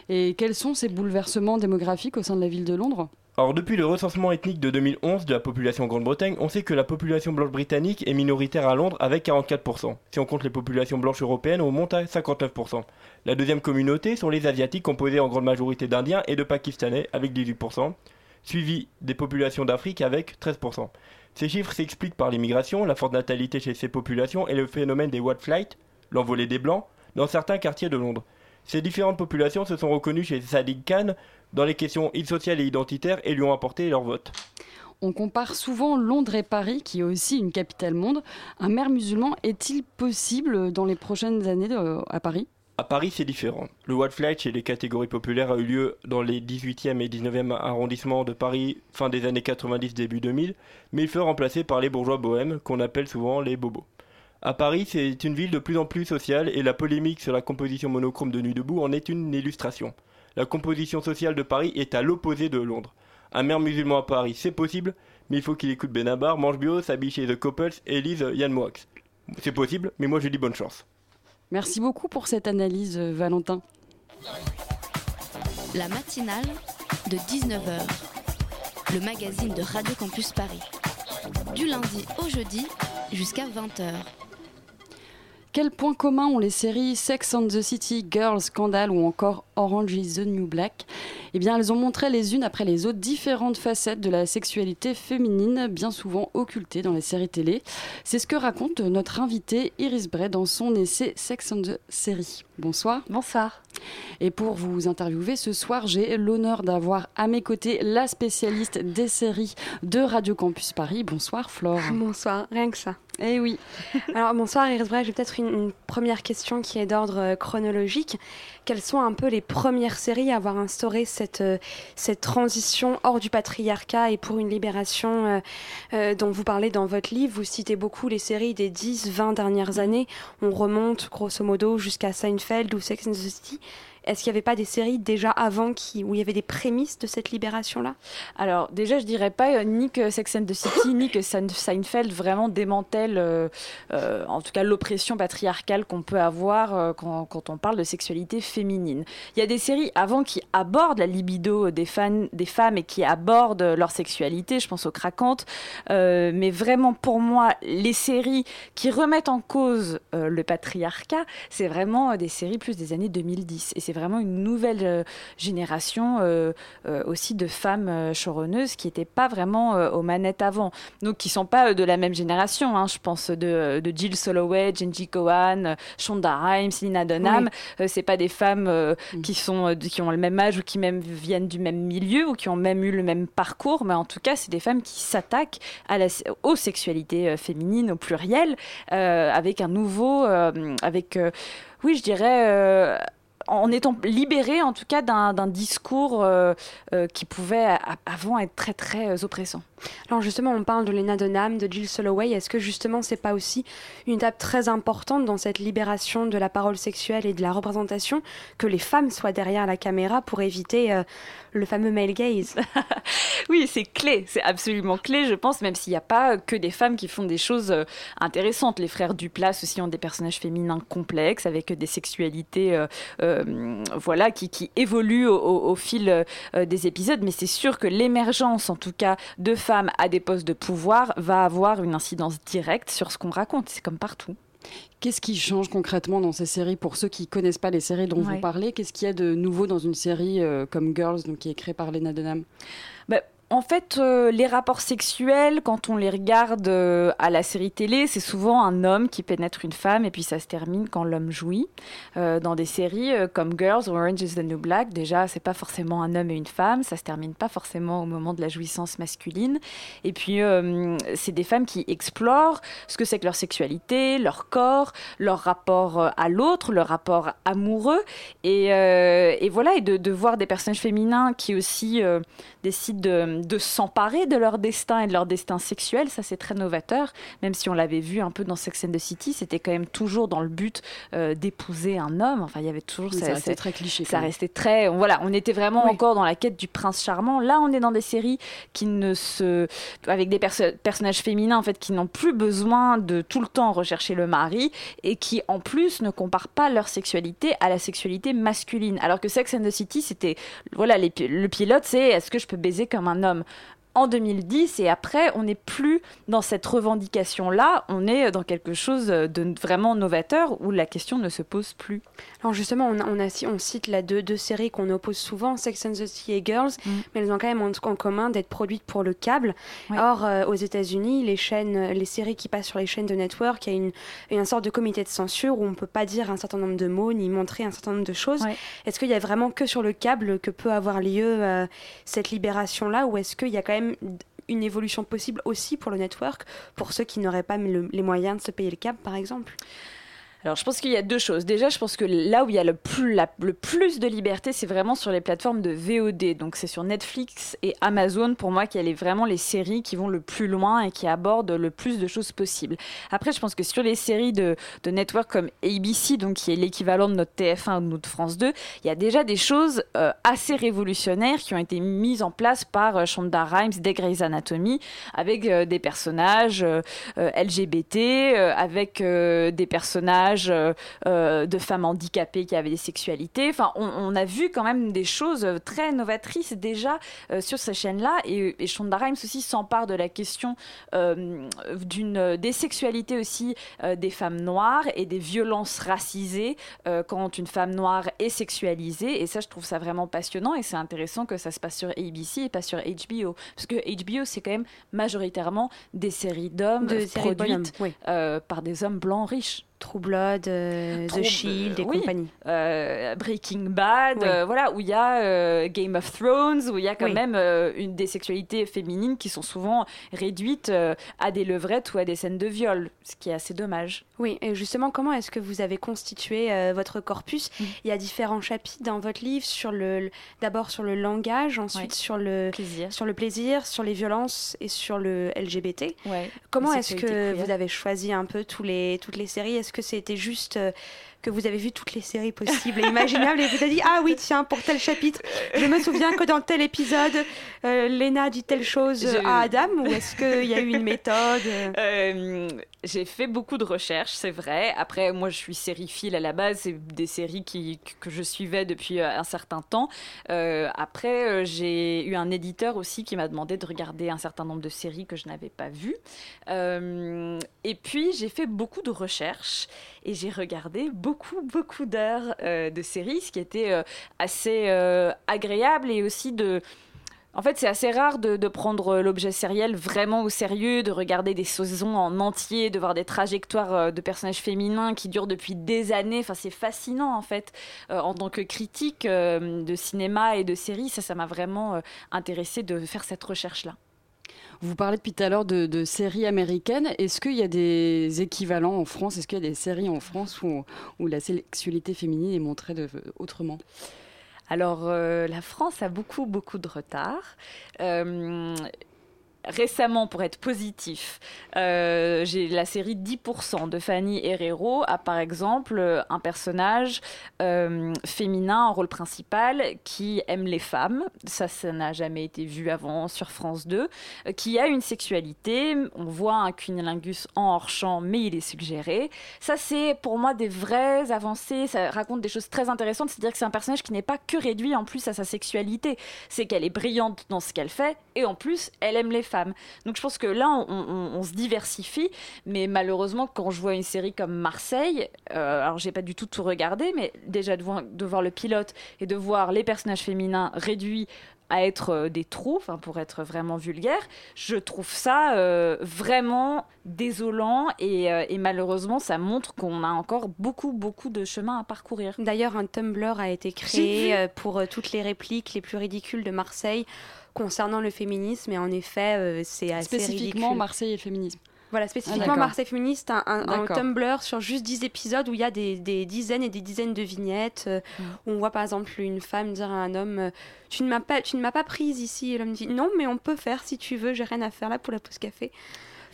Et quels sont ces bouleversements démographiques au sein de la ville de Londres? Or, depuis le recensement ethnique de 2011 de la population Grande-Bretagne, on sait que la population blanche britannique est minoritaire à Londres avec 44%. Si on compte les populations blanches européennes, on monte à 59%. La deuxième communauté sont les Asiatiques, composés en grande majorité d'Indiens et de Pakistanais avec 18%, suivi des populations d'Afrique avec 13%. Ces chiffres s'expliquent par l'immigration, la forte natalité chez ces populations et le phénomène des white flight, l'envolée des blancs, dans certains quartiers de Londres. Ces différentes populations se sont reconnues chez Sadiq Khan dans les questions sociales et identitaires et lui ont apporté leur vote. On compare souvent Londres et Paris, qui est aussi une capitale monde. Un maire musulman est-il possible dans les prochaines années de- à Paris? À Paris, c'est différent. Le white flight chez les catégories populaires a eu lieu dans les 18e et 19e arrondissements de Paris fin des années 90, début 2000, mais il fut remplacé par les bourgeois bohèmes, qu'on appelle souvent les bobos. À Paris, c'est une ville de plus en plus sociale et la polémique sur la composition monochrome de Nuit debout en est une illustration. La composition sociale de Paris est à l'opposé de Londres. Un maire musulman à Paris, c'est possible, mais il faut qu'il écoute Benabar, mange bio, s'habille chez The Couples et lise Yann Moix. C'est possible, mais moi je dis bonne chance. Merci beaucoup pour cette analyse, euh, Valentin. La matinale de 19h. Le magazine de Radio Campus Paris. Du lundi au jeudi jusqu'à 20h. Quels points communs ont les séries Sex and the City, Girls, Scandal ou encore Orange is the New Black? Eh bien, elles ont montré les unes après les autres différentes facettes de la sexualité féminine, bien souvent occultées dans les séries télé. C'est ce que raconte notre invitée Iris Bray dans son essai Sex and the Série. Bonsoir. Bonsoir. Et pour vous interviewer ce soir, j'ai l'honneur d'avoir à mes côtés la spécialiste des séries de Radio Campus Paris. Bonsoir Flore. Bonsoir, rien que ça. Eh oui. Alors bonsoir Iris Bray, j'ai peut-être une, une première question qui est d'ordre euh, chronologique. Quelles sont un peu les premières séries à avoir instauré cette, euh, cette transition hors du patriarcat et pour une libération euh, euh, dont vous parlez dans votre livre? Vous citez beaucoup les séries des 10-20 dernières années. On remonte grosso modo jusqu'à Seinfeld ou Sex and the City. Est-ce qu'il n'y avait pas des séries déjà avant qui, où il y avait des prémices de cette libération-là? Alors déjà, je dirais pas euh, ni que Sex and the City ni que Sein- Seinfeld vraiment démantèlent, euh, euh, en tout cas l'oppression patriarcale qu'on peut avoir euh, quand, on parle de sexualité féminine. Il y a des séries avant qui abordent la libido des, des femmes et qui abordent leur sexualité, je pense aux craquantes, mais vraiment pour moi, les séries qui remettent en cause le patriarcat, c'est vraiment des séries plus des années 2010 et c'est vraiment une nouvelle euh, génération euh, euh, aussi de femmes showrunneuses qui n'étaient pas vraiment aux manettes avant. Donc qui sont pas de la même génération. hein. Je pense de, de Jill Soloway, Genji Cohen, euh, Shonda Rhimes, Lina Dunham. Euh, c'est pas des femmes euh, qui sont qui ont le même âge ou qui même viennent du même milieu ou qui ont même eu le même parcours, mais en tout cas c'est des femmes qui s'attaquent à la, aux sexualités féminines au pluriel avec un nouveau, avec oui je dirais euh, en étant libérée en tout cas d'un discours euh, euh, qui pouvait avant être très très euh, oppressant. Alors justement, on parle de Lena Dunham, de Jill Soloway. Est-ce que justement, c'est pas aussi une étape très importante dans cette libération de la parole sexuelle et de la représentation que les femmes soient derrière la caméra pour éviter euh, le fameux male gaze? Oui, c'est clé, c'est absolument clé, je pense, même s'il n'y a pas que des femmes qui font des choses euh, intéressantes. Les frères Duplass aussi ont des personnages féminins complexes avec des sexualités, euh, voilà, qui, qui évoluent au, au- fil des épisodes. Mais c'est sûr que l'émergence, en tout cas, de femmes à des postes de pouvoir va avoir une incidence directe sur ce qu'on raconte. C'est comme partout. Qu'est-ce qui change concrètement dans ces séries pour ceux qui connaissent pas les séries dont Ouais. vous parlez? Qu'est-ce qu'il y a de nouveau dans une série euh, comme Girls, donc qui est créée par Lena Dunham? Bah, en fait, euh, les rapports sexuels, quand on les regarde euh, à la série télé, c'est souvent un homme qui pénètre une femme et puis ça se termine quand l'homme jouit. Euh, dans des séries comme Girls Orange is the New Black, déjà, c'est pas forcément un homme et une femme, ça se termine pas forcément au moment de la jouissance masculine. Et puis, c'est des femmes qui explorent ce que c'est que leur sexualité, leur corps, leur rapport à l'autre, leur rapport amoureux. Et, voilà, et de, voir des personnages féminins qui aussi décident de, de s'emparer de leur destin et de leur destin sexuel, ça c'est très novateur. Même si on l'avait vu un peu dans Sex and the City, c'était quand même toujours dans le but euh, d'épouser un homme. Enfin, il y avait toujours Oui, ça ça- restait très cliché, Ça restait très. Voilà, on était vraiment Oui. encore dans la quête du prince charmant. Là, on est dans des séries qui ne se, avec des perso- personnages féminins en fait, qui n'ont plus besoin de tout le temps rechercher le mari et qui en plus ne comparent pas leur sexualité à la sexualité masculine. Alors que Sex and the City, c'était voilà, les le pilote, c'est est-ce que je peux baiser comme un homme homme en 2010 et après, on n'est plus dans cette revendication-là, on est dans quelque chose de vraiment novateur où la question ne se pose plus. Alors justement, on, a- on, a, on cite là deux, deux séries qu'on oppose souvent, Sex and the City et Girls, mais elles ont quand même en, en commun d'être produites pour le câble. Or, euh, aux États-Unis, les chaînes, les séries qui passent sur les chaînes de network, il y a une, une sorte de comité de censure où on peut pas dire un certain nombre de mots ni montrer un certain nombre de choses. Est-ce qu'il y a vraiment que sur le câble que peut avoir lieu euh, cette libération-là, ou est-ce qu'il y a quand même une évolution possible aussi pour le network, pour ceux qui n'auraient pas le- les moyens de se payer le câble, par exemple Alors, je pense qu'il y a deux choses. Déjà, je pense que là où il y a le plus, de liberté, c'est vraiment sur les plateformes de VOD. Donc, c'est sur Netflix et Amazon, pour moi, qu'il y a les- vraiment les séries qui vont le plus loin et qui abordent le plus de choses possibles. Après, je pense que sur les séries de, de network comme ABC, donc qui est l'équivalent de notre TF1 ou de notre France 2, il y a déjà des choses euh, assez révolutionnaires qui ont été mises en place par euh, Shonda Rhimes des Grey's Anatomy, avec euh, des personnages euh, LGBT, avec des personnages euh, euh, de femmes handicapées qui avaient des sexualités. Enfin, on, on a vu quand même des choses euh, très novatrices déjà sur ces chaînes-là. Et, et Shonda Rhimes aussi s'empare de la question d'une des sexualités aussi des femmes noires et des violences racisées quand une femme noire est sexualisée. Et ça, je trouve ça vraiment passionnant. Et c'est intéressant que ça se passe sur ABC et pas sur HBO. Parce que HBO, c'est quand même majoritairement des séries d'hommes De séries produites oui. euh, par des hommes blancs riches. True Blood, euh, The Shield et oui. compagnie. Euh, Breaking Bad, Oui. euh, voilà, où il y a Game of Thrones, où il y a quand Oui. même une des sexualités féminines qui sont souvent réduites à des levrettes ou à des scènes de viol, ce qui est assez dommage. Oui, et justement, comment est-ce que vous avez constitué votre corpus? Mm. Il y a différents chapitres dans votre livre sur le, d'abord sur le langage, ensuite sur le plaisir, sur le plaisir, sur les violences et sur le LGBT. Comment est-ce que queer. vous avez choisi un peu tous les toutes les séries? Est-ce que c'était juste euh, que vous avez vu toutes les séries possibles et imaginables et vous avez dit ah oui tiens pour tel chapitre je me souviens que dans tel épisode euh, Lena dit telle chose Je- à Adam ou est-ce qu'il y a eu une méthode? Euh, j'ai fait beaucoup de recherches, c'est vrai. Après, moi, je suis sériephile à la base. C'est des séries qui, que je suivais depuis euh, un certain temps. Euh, après, euh, j'ai eu un éditeur aussi qui m'a demandé de regarder un certain nombre de séries que je n'avais pas vues. Et puis, j'ai fait beaucoup de recherches et j'ai regardé beaucoup, beaucoup d'heures de séries, ce qui était assez agréable et aussi de... En fait, c'est assez rare de, prendre l'objet sériel vraiment au sérieux, de regarder des saisons en entier, de voir des trajectoires euh, de personnages féminins qui durent depuis des années. Enfin, c'est fascinant en fait. Euh, en tant que critique euh, de cinéma et de séries, ça, ça m'a vraiment euh, intéressé de faire cette recherche-là. Vous parlez depuis tout à l'heure de, séries américaines. Est-ce qu'il y a des équivalents en France? Est-ce qu'il y a des séries en France où, où la sexualité féminine est montrée de, autrement? Alors, euh, la France a beaucoup, beaucoup de retard. Récemment, pour être positif, euh, j'ai la série 10% de Fanny Herrero a par exemple un personnage euh, féminin en rôle principal qui aime les femmes. Ça, ça n'a jamais été vu avant sur France 2. euh, qui a une sexualité. On voit un cunilingus en hors-champ, mais il est suggéré. Ça, c'est pour moi des vraies avancées. Ça raconte des choses très intéressantes. C'est-à-dire que c'est un personnage qui n'est pas que réduit en plus à sa sexualité. C'est qu'elle est brillante dans ce qu'elle fait et en plus, elle aime les femmes. Donc je pense que là, on, on- on se diversifie. Mais malheureusement, quand je vois une série comme Marseille, euh, alors j'ai pas du tout tout regardé, mais déjà de voir, de voir le pilote et de voir les personnages féminins réduits à être euh, des trous, enfin pour être vraiment vulgaire, je trouve ça euh, vraiment désolant et, euh, et malheureusement ça montre qu'on a encore beaucoup beaucoup de chemin à parcourir. D'ailleurs, un Tumblr a été créé pour euh, toutes les répliques les plus ridicules de Marseille concernant le féminisme. Et en effet, euh, c'est assez Spécifiquement ridicule. Marseille et le féminisme. Voilà, Ah, spécifiquement d'accord. Marseille féministe, un, un- un. Tumblr sur juste 10 épisodes où il y a des, des dizaines et des dizaines de vignettes. euh, Mm. où on voit par exemple une femme dire à un homme euh, Tu ne m'as pas, tu ne m'as pas prise ici. Et l'homme dit Non, mais on peut faire si tu veux, j'ai rien à faire là pour la pause café.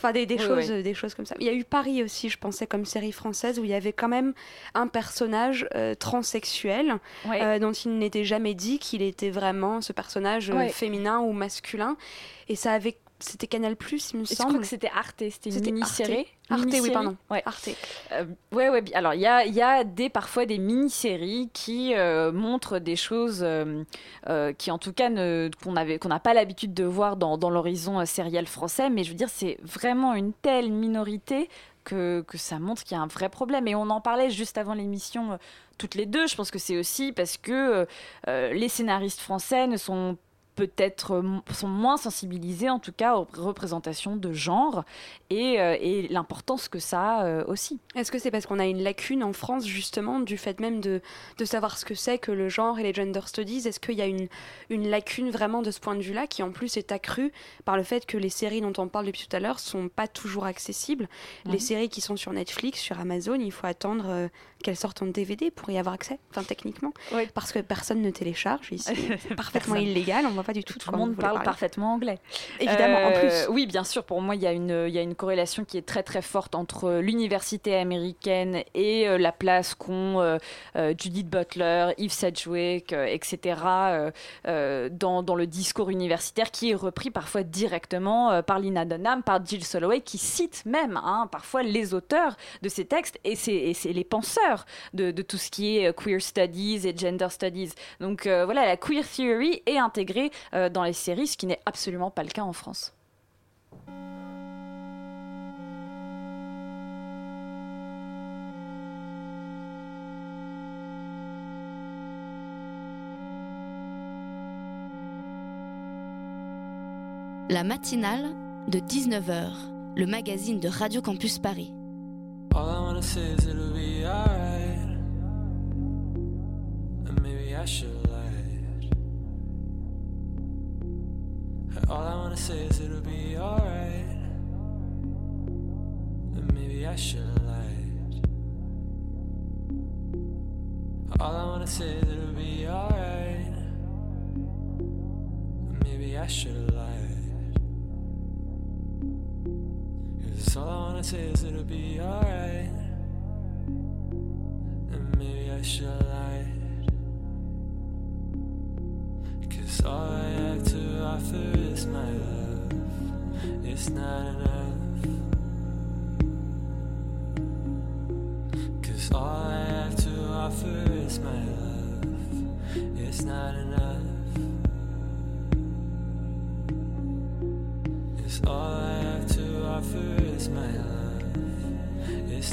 Enfin, des, des Oui, choses, oui. des choses comme ça. Il y a eu Paris aussi, je pensais, comme série française, où il y avait quand même un personnage euh, transsexuel euh, dont il n'était jamais dit qu'il était vraiment ce personnage euh, féminin ou masculin. Et ça avait. C'était Canal Plus, il me Et je semble. crois que c'était Arte, c'était une mini-série. Arte. Arte, oui, pardon. Ouais. Arte. Euh, ouais, ouais. Alors, il y a, y a des, parfois des mini-séries qui euh, montrent des choses euh, euh, qui, en tout cas, qu'on qu'on n'a pas l'habitude de voir dans, dans l'horizon sériel français. Mais je veux dire, c'est vraiment une telle minorité que, que ça montre qu'il y a un vrai problème. Et on en parlait juste avant l'émission, euh, toutes les deux. Je pense que c'est aussi parce que euh, les scénaristes français ne sont peut-être euh, sont moins sensibilisés en tout cas aux représentations de genre et, euh, et l'importance que ça a euh, aussi. Est-ce que c'est parce qu'on a une lacune en France, justement, du fait même de, de savoir ce que c'est que le genre et les gender studies? Est-ce qu'il y a une, une lacune vraiment de ce point de vue-là, qui en plus est accrue par le fait que les séries dont on parle depuis tout à l'heure sont pas toujours accessibles? Les séries qui sont sur Netflix, sur Amazon, il faut attendre euh, qu'elles sortent en DVD pour y avoir accès, enfin techniquement. Parce que personne ne télécharge ici. C'est parfaitement Personne. illégal, on voit pas du tout Tout le monde parle parler. parfaitement anglais. Évidemment, en Euh, plus. Oui, bien sûr. Pour moi, il y, a une- il y a une corrélation qui est très très forte entre l'université américaine et euh, la place qu'ont euh, euh, Judith Butler, Yves Sedgwick, euh, etc. euh, euh, dans, dans le discours universitaire qui est repris parfois directement euh, par Lina Dunham, par Jill Soloway, qui cite même hein, parfois les auteurs de ces textes et et c'est les penseurs de, tout ce qui est euh, queer studies et gender studies. Donc euh, voilà, la queer theory est intégrée euh, dans les séries, ce qui n'est absolument pas le cas en France. La matinale de 19h, le magazine de Radio Campus Paris. All I wanna say is it'll be alright. And maybe I should lie. All I wanna say is it'll be alright. And maybe I should lie. All I wanna say is it'll be alright. And maybe I should lie. Cause all I wanna say is it'll be alright. And maybe I should lie. Cause all I have to offer is my love. It's not enough. Cause all I have to offer is my love. It's not enough.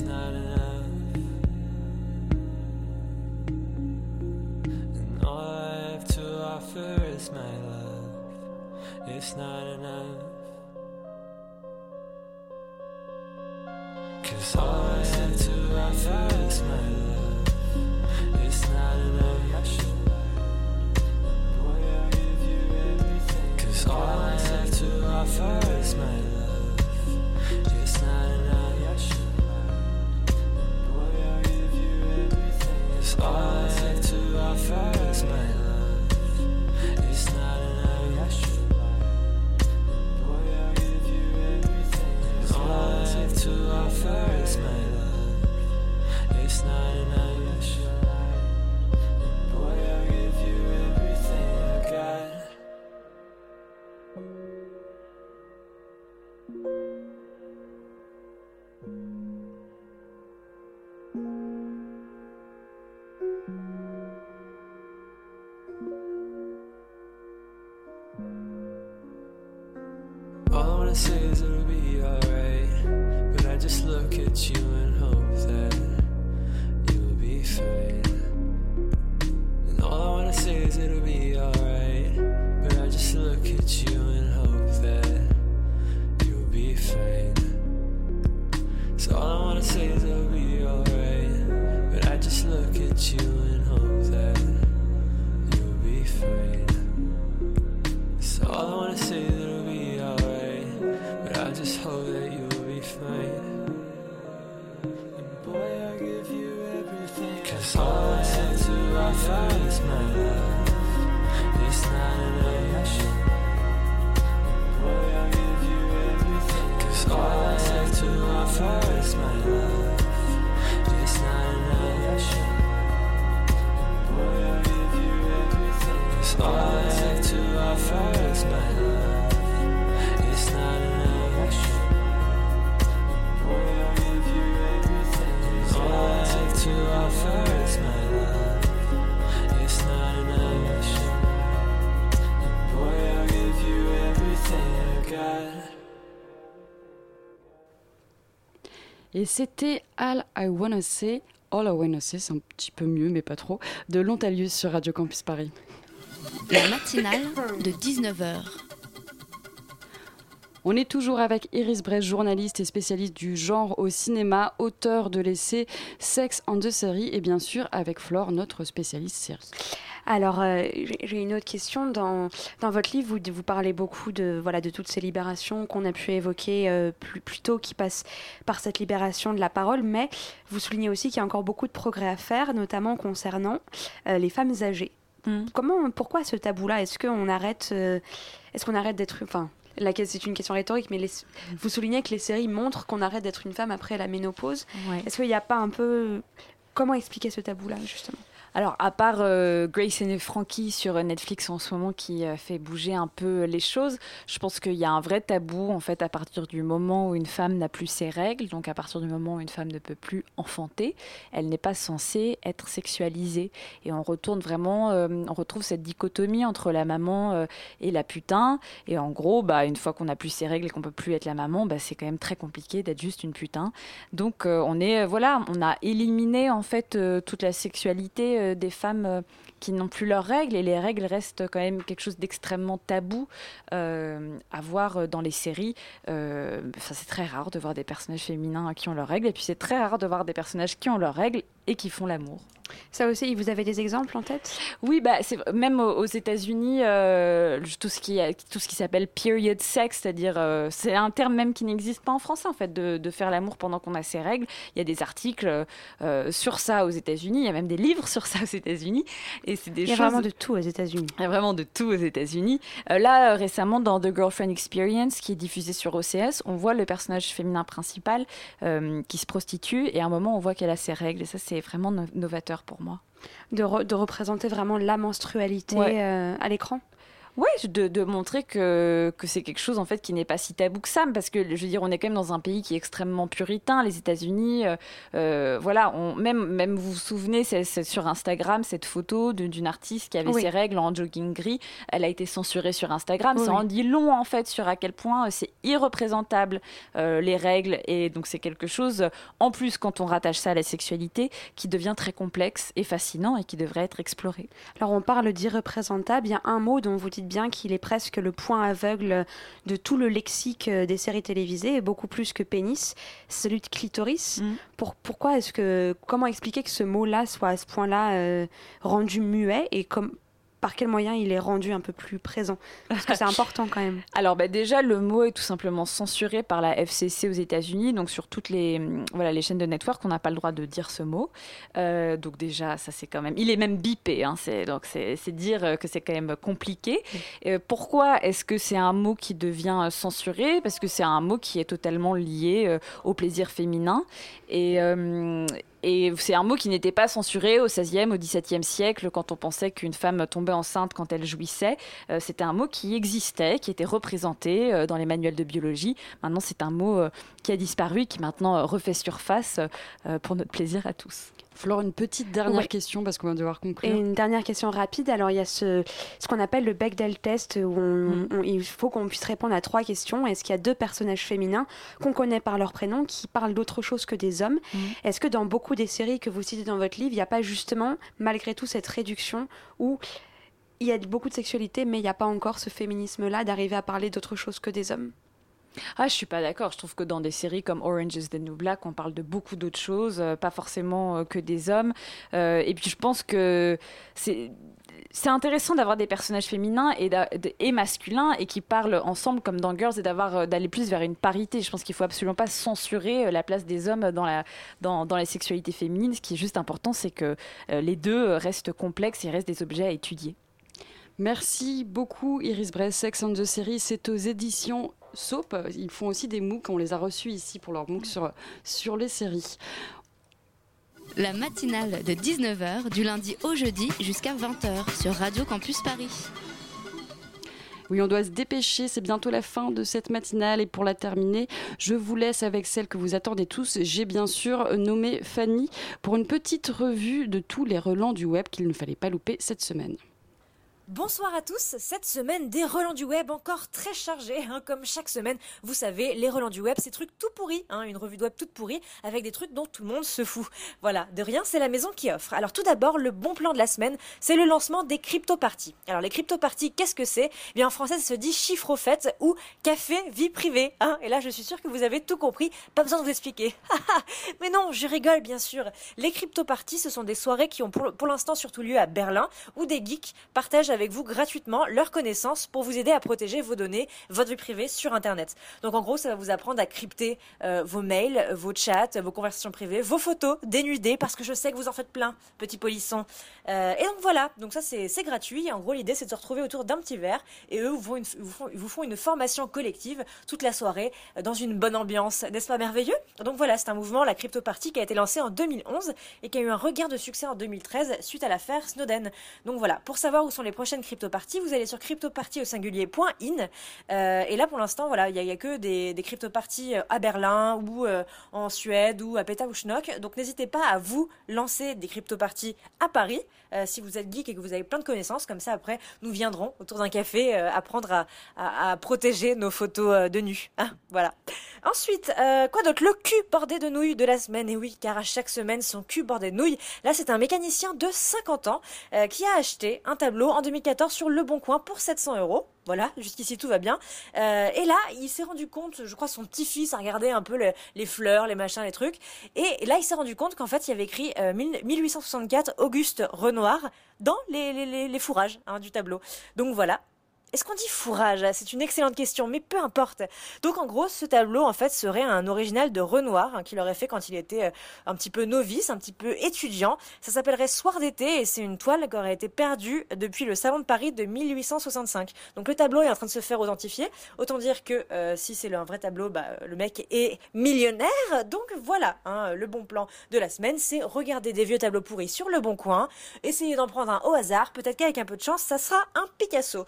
It's not enough. And all I have to offer is my love. It's not enough. Wanna say Et c'était All I Wanna Say, All I Wanna Say, c'est un petit peu mieux, mais pas trop, de Lontalius sur Radio Campus Paris. La matinale de 19h. On est toujours avec Iris Brest, journaliste et spécialiste du genre au cinéma, auteur de l'essai Sex en deux séries et bien sûr avec Flore, notre spécialiste série. Alors, euh, j'ai une autre question. Dans, dans votre livre, vous, vous parlez beaucoup de, voilà, de toutes ces libérations qu'on a pu évoquer euh, plus, plus tôt, qui passent par cette libération de la parole, mais vous soulignez aussi qu'il y a encore beaucoup de progrès à faire, notamment concernant euh, les femmes âgées. Comment, pourquoi ce tabou-là? Est-ce qu'on arrête, est-ce qu'on arrête d'être, enfin, c'est une question rhétorique, mais les- vous soulignez que les séries montrent qu'on arrête d'être une femme après la ménopause. Ouais. Est-ce qu'il n'y a pas un peu, comment expliquer ce tabou-là justement? Alors, à part euh, Grace and Frankie sur Netflix en ce moment qui euh, fait bouger un peu les choses, je pense qu'il y a un vrai tabou en fait à partir du moment où une femme n'a plus ses règles, donc à partir du moment où une femme ne peut plus enfanter, elle n'est pas censée être sexualisée. Et on retourne vraiment, euh, on retrouve cette dichotomie entre la maman euh, et la putain. Et en gros, bah, une fois qu'on n'a plus ses règles et qu'on peut plus être la maman, bah, c'est quand même très compliqué d'être juste une putain. Donc euh, on est, euh, voilà, on a éliminé en fait euh, toute la sexualité euh, des femmes euh, qui n'ont plus leurs règles et les règles restent quand même quelque chose d'extrêmement tabou euh, à voir dans les séries. C'est très rare de voir des personnages féminins qui ont leurs règles et puis c'est très rare de voir des personnages qui ont leurs règles et qui font l'amour. Ça aussi, vous avez des exemples en tête? Oui, bah, c'est même aux, aux États-Unis, euh, tout ce qui tout ce qui s'appelle period sex, c'est-à-dire euh, c'est un terme même qui n'existe pas en français en fait, de, de faire l'amour pendant qu'on a ses règles. Il y a des articles euh, sur ça aux États-Unis, il y a même des livres sur ça aux États-Unis, et c'est des Il y a choses. vraiment de tout aux États-Unis. Il y a vraiment de tout aux États-Unis. Là, récemment, dans The Girlfriend Experience, qui est diffusé sur OCS, on voit le personnage féminin principal qui se prostitue et à un moment, on voit qu'elle a ses règles. Et ça, c'est vraiment no- novateur pour moi. De, re- de représenter vraiment la menstrualité Ouais. euh, à l'écran? Ouais, de, de montrer que, que c'est quelque chose en fait qui n'est pas si tabou que ça, parce que je veux dire, on est quand même dans un pays qui est extrêmement puritain, les États-Unis. euh, euh, voilà, on, même, même vous vous souvenez, c'est, c'est sur Instagram cette photo de- d'une artiste qui avait Oui. ses règles en jogging gris. Elle a été censurée sur Instagram. Oui, ça en dit long en fait sur à quel point euh, c'est irreprésentable euh, les règles, et donc c'est quelque chose. En plus, quand on rattache ça à la sexualité, qui devient très complexe et fascinant et qui devrait être exploré. Alors on parle d'irreprésentable, il y a un mot dont vous dites bien qu'il est presque le point aveugle de tout le lexique euh, des séries télévisées, et beaucoup plus que pénis, celui de clitoris. Pour, pourquoi est-ce que, comment expliquer que ce mot-là soit à ce point-là euh, rendu muet et comme, par quel moyen il est rendu un peu plus présent Parce que c'est important quand même. Alors bah, déjà, le mot est tout simplement censuré par la FCC aux États-Unis, donc sur toutes les, hum, voilà, les chaînes de network, on n'a pas le droit de dire ce mot. Euh, donc déjà, ça c'est quand même... Il est même bipé, hein, c'est, donc c'est, dire que c'est quand même compliqué. Euh, pourquoi est-ce que c'est un mot qui devient euh, censuré? Parce que c'est un mot qui est totalement lié euh, au plaisir féminin. Et... et c'est un mot qui n'était pas censuré au XVIe, au XVIIe siècle, quand on pensait qu'une femme tombait enceinte quand elle jouissait. Euh, c'était un mot qui existait, qui était représenté euh, dans les manuels de biologie. Maintenant, c'est un mot euh, qui a disparu, qui maintenant refait surface pour notre plaisir à tous. Flore, une petite dernière Ouais. question parce qu'on va devoir Et conclure. une dernière question rapide. Alors, il y a ce, ce qu'on appelle le Bechdel test où on- on- il faut qu'on puisse répondre à trois questions. Est-ce qu'il y a deux personnages féminins qu'on connaît par leur prénom qui parlent d'autre chose que des hommes Est-ce que dans beaucoup des séries que vous citez dans votre livre, il n'y a pas justement, malgré tout, cette réduction où il y a beaucoup de sexualité, mais il n'y a pas encore ce féminisme-là d'arriver à parler d'autre chose que des hommes? Ah, je suis pas d'accord. Je trouve que dans des séries comme Orange is the New Black, on parle de beaucoup d'autres choses, euh, pas forcément euh, que des hommes. Euh, et puis je pense que c'est c'est intéressant d'avoir des personnages féminins et, et masculins et qui parlent ensemble comme dans Girls et d'aller plus vers une parité. Je pense qu'il faut absolument pas censurer la place des hommes dans la dans, dans la sexualité féminine. Ce qui est juste important, c'est que les deux restent complexes et restent des objets à étudier. Merci beaucoup Iris Bress, Sex and the Series, c'est aux éditions Soap. Ils font aussi des MOOC, on les a reçus ici pour leur MOOC sur, sur les séries. La matinale de 19h du lundi au jeudi jusqu'à 20h sur Radio Campus Paris. Oui, on doit se dépêcher, c'est bientôt la fin de cette matinale et pour la terminer, je vous laisse avec celle que vous attendez tous. J'ai bien sûr nommé Fanny pour une petite revue de tous les relents du web qu'il ne fallait pas louper cette semaine. Bonsoir à tous, cette semaine des relents du web encore très chargés, hein, comme chaque semaine. Vous savez, les relents du web, c'est trucs tout pourris, hein, une revue de web toute pourrie, avec des trucs dont tout le monde se fout. Voilà, de rien, c'est la maison qui offre. Alors tout d'abord, le bon plan de la semaine, c'est le lancement des crypto-parties. Alors les crypto-parties, qu'est-ce que c'est? Eh bien en français, ça se dit chiffre au fait ou café vie privée. Hein, et là, je suis sûre que vous avez tout compris, pas besoin de vous expliquer. Mais non, je rigole bien sûr. Les crypto-parties, ce sont des soirées qui ont pour, pour l'instant surtout lieu à Berlin, où des geeks partagent avec vous gratuitement leurs connaissances pour vous aider à protéger vos données, votre vie privée sur Internet. Donc en gros, ça va vous apprendre à crypter euh, vos mails, vos chats, vos conversations privées, vos photos dénudées, parce que je sais que vous en faites plein, petits polissons. Euh, et donc voilà, donc ça c'est gratuit. En gros, l'idée c'est de se retrouver autour d'un petit verre, et eux vous font une, formation collective toute la soirée, euh, dans une bonne ambiance. N'est-ce pas merveilleux? Donc voilà, c'est un mouvement, la crypto party, qui a été lancé en 2011 et qui a eu un regain de succès en 2013 suite à l'affaire Snowden. Donc voilà, pour savoir où sont les prochaines crypto parties, vous allez sur cryptoparty au singulier.in. Euh, et là pour l'instant, voilà, il y, a- que des, des crypto parties euh, à Berlin ou euh, en Suède ou à Pétaouchnok. Donc n'hésitez pas à vous lancer des crypto parties à Paris euh, si vous êtes geek et que vous avez plein de connaissances. Comme ça, après, nous viendrons autour d'un café apprendre à, protéger nos photos de nu. Hein, voilà. Ensuite, quoi d'autre? Le cul bordé de nouilles de la semaine. Et oui, car à chaque semaine, son cul bordé de nouilles. Là, c'est un mécanicien de 50 ans qui a acheté un tableau en 2014 sur Le Bon Coin pour 700 euros. Voilà, jusqu'ici tout va bien. Euh, et là, il s'est rendu compte, je crois son petit-fils a regardé un peu le- les fleurs, les machins, les trucs. Et là, il s'est rendu compte qu'en fait, il y avait écrit euh, 1000 1864 Auguste Renoir dans les fourrages hein, du tableau. Donc voilà. Est-ce qu'on dit fourrage C'est une excellente question, mais peu importe. Donc en gros, ce tableau en fait serait un original de Renoir hein, qu'il aurait fait quand il était euh, un petit peu novice, un petit peu étudiant. Ça s'appellerait Soir d'été et c'est une toile qui aurait été perdue depuis le Salon de Paris de 1865. Donc le tableau est en train de se faire authentifier. Autant dire que euh, si c'est un vrai tableau, bah, le mec est millionnaire. Donc voilà, hein, le bon plan de la semaine, c'est regarder des vieux tableaux pourris sur le bon coin, essayer d'en prendre un au hasard. Peut-être qu'avec un peu de chance, ça sera un Picasso.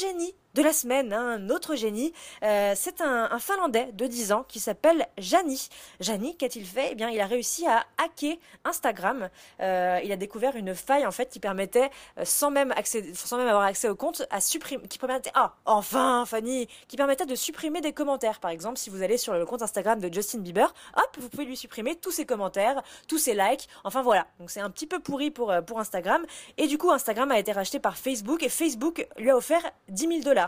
Génie de la semaine, hein, un autre génie, euh, c'est un, Finlandais de 10 ans qui s'appelle Jani. Jani, qu'a-t-il fait? Eh bien, il a réussi à hacker Instagram. Euh, il a découvert une faille en fait qui permettait, euh, sans même sans même avoir accès au compte, à supprimer, qui permettait, ah, enfin, Fanny, qui permettait de supprimer des commentaires. Par exemple, si vous allez sur le compte Instagram de Justin Bieber, hop, vous pouvez lui supprimer tous ses commentaires, tous ses likes. Enfin voilà. Donc c'est un petit peu pourri pour pour Instagram. Et du coup, Instagram a été racheté par Facebook et Facebook lui a offert 10 000 dollars.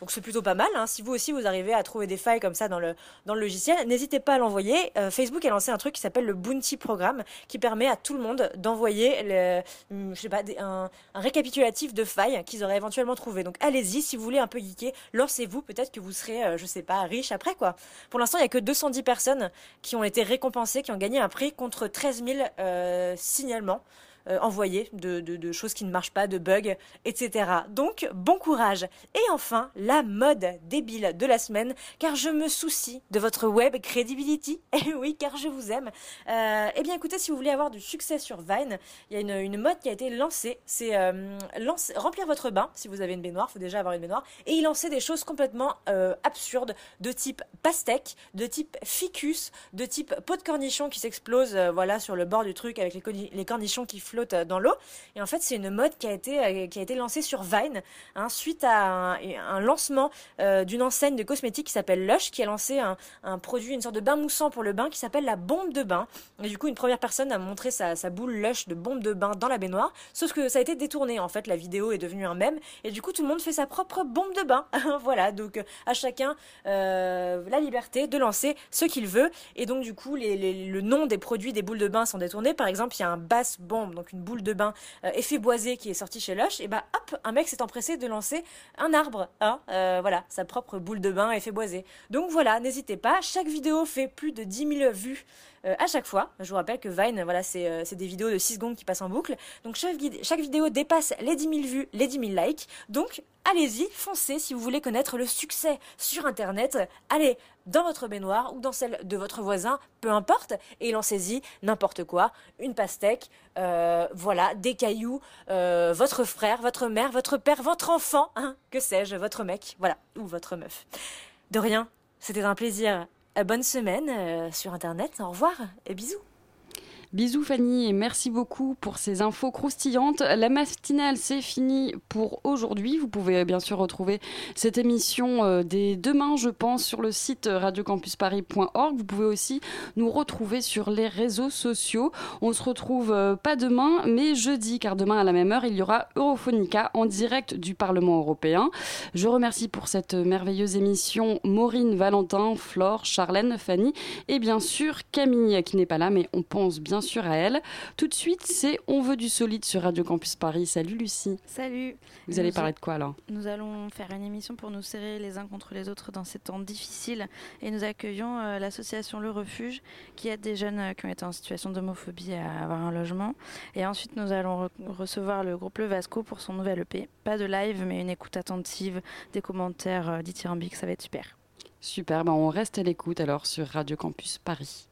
Donc c'est plutôt pas mal. hein. Si vous aussi vous arrivez à trouver des failles comme ça dans le dans le logiciel, n'hésitez pas à l'envoyer. Euh, Facebook a lancé un truc qui s'appelle le Bounty Programme, qui permet à tout le monde d'envoyer je sais pas, un, récapitulatif de failles qu'ils auraient éventuellement trouvées. Donc allez-y, si vous voulez un peu geeker, lancez-vous. Peut-être que vous serez, euh, je sais pas, riche après quoi. Pour l'instant, il y a que 210 personnes qui ont été récompensées, qui ont gagné un prix contre 13 000 euh, signalements. Euh, envoyer de, choses qui ne marchent pas, de bugs, etc. Donc, bon courage. Et enfin, la mode débile de la semaine, car je me soucie de votre web credibility. Et oui, car je vous aime. Euh, eh bien, écoutez, si vous voulez avoir du succès sur Vine, il y a une, mode qui a été lancée. C'est euh, remplir votre bain. Si vous avez une baignoire, il faut déjà avoir une baignoire. Et il lançait des choses complètement euh, absurdes, de type pastèque, de type ficus, de type pot de cornichon qui s'explose voilà, sur le bord du truc avec les, les cornichons qui flottent euh, dans l'eau. Et en fait, c'est une mode qui a été, euh, qui a été lancée sur Vine hein, suite à un, lancement euh, d'une enseigne de cosmétiques qui s'appelle Lush, qui a lancé un, produit, une sorte de bain moussant pour le bain qui s'appelle la bombe de bain. Et du coup, une première personne a montré sa, boule Lush de bombe de bain dans la baignoire, sauf que ça a été détourné. En fait, la vidéo est devenue un mème, et du coup, tout le monde fait sa propre bombe de bain. voilà, donc à chacun la liberté de lancer ce qu'il veut. Et donc, du coup, le nom des produits des boules de bain sont détournés. Par exemple, il y a un bass bomb, donc une boule de bain euh, effet boisé qui est sorti chez Lush. Et bah, hop, un mec s'est empressé de lancer un arbre, hein, euh, voilà, sa propre boule de bain effet boisé. Donc voilà, n'hésitez pas. Chaque vidéo fait plus de 10 000 vues. euh, à chaque fois, je vous rappelle que Vine, voilà, c'est des vidéos de 6 secondes qui passent en boucle. Donc chaque, chaque vidéo dépasse les 10 000 vues, les 10 000 likes. Donc allez-y, foncez si vous voulez connaître le succès sur Internet. Allez dans votre baignoire ou dans celle de votre voisin, peu importe, et lancez-y n'importe quoi, une pastèque, euh, voilà, des cailloux, euh, votre frère, votre mère, votre père, votre enfant, hein, que sais-je, votre mec, voilà, ou votre meuf. De rien, c'était un plaisir. Euh, Bonne semaine sur Internet, au revoir et bisous. Bisous Fanny et merci beaucoup pour ces infos croustillantes. La matinale c'est fini pour aujourd'hui. Vous pouvez bien sûr retrouver cette émission euh, dès demain je pense sur le site radiocampusparis.org. Vous pouvez aussi nous retrouver sur les réseaux sociaux. On se retrouve euh, pas demain mais jeudi car demain à la même heure il y aura Europhonica en direct du Parlement européen. Je remercie pour cette merveilleuse émission Maureen, Valentin, Flore, Charlène, Fanny et bien sûr Camille qui n'est pas là mais on pense bien sûr à elle. Tout de suite, c'est On veut du solide sur Radio Campus Paris. Salut Lucie. Salut. Vous allez parler de quoi là? Nous allons faire une émission pour nous serrer les uns contre les autres dans ces temps difficiles et nous accueillons euh, l'association Le Refuge qui aide des jeunes euh, qui ont été en situation d'homophobie à avoir un logement. Et ensuite, nous allons re- recevoir le groupe Le Vasco pour son nouvel EP. Pas de live, mais une écoute attentive, des commentaires euh, dithyrambiques, ça va être super. Super, ben on reste à l'écoute alors sur Radio Campus Paris.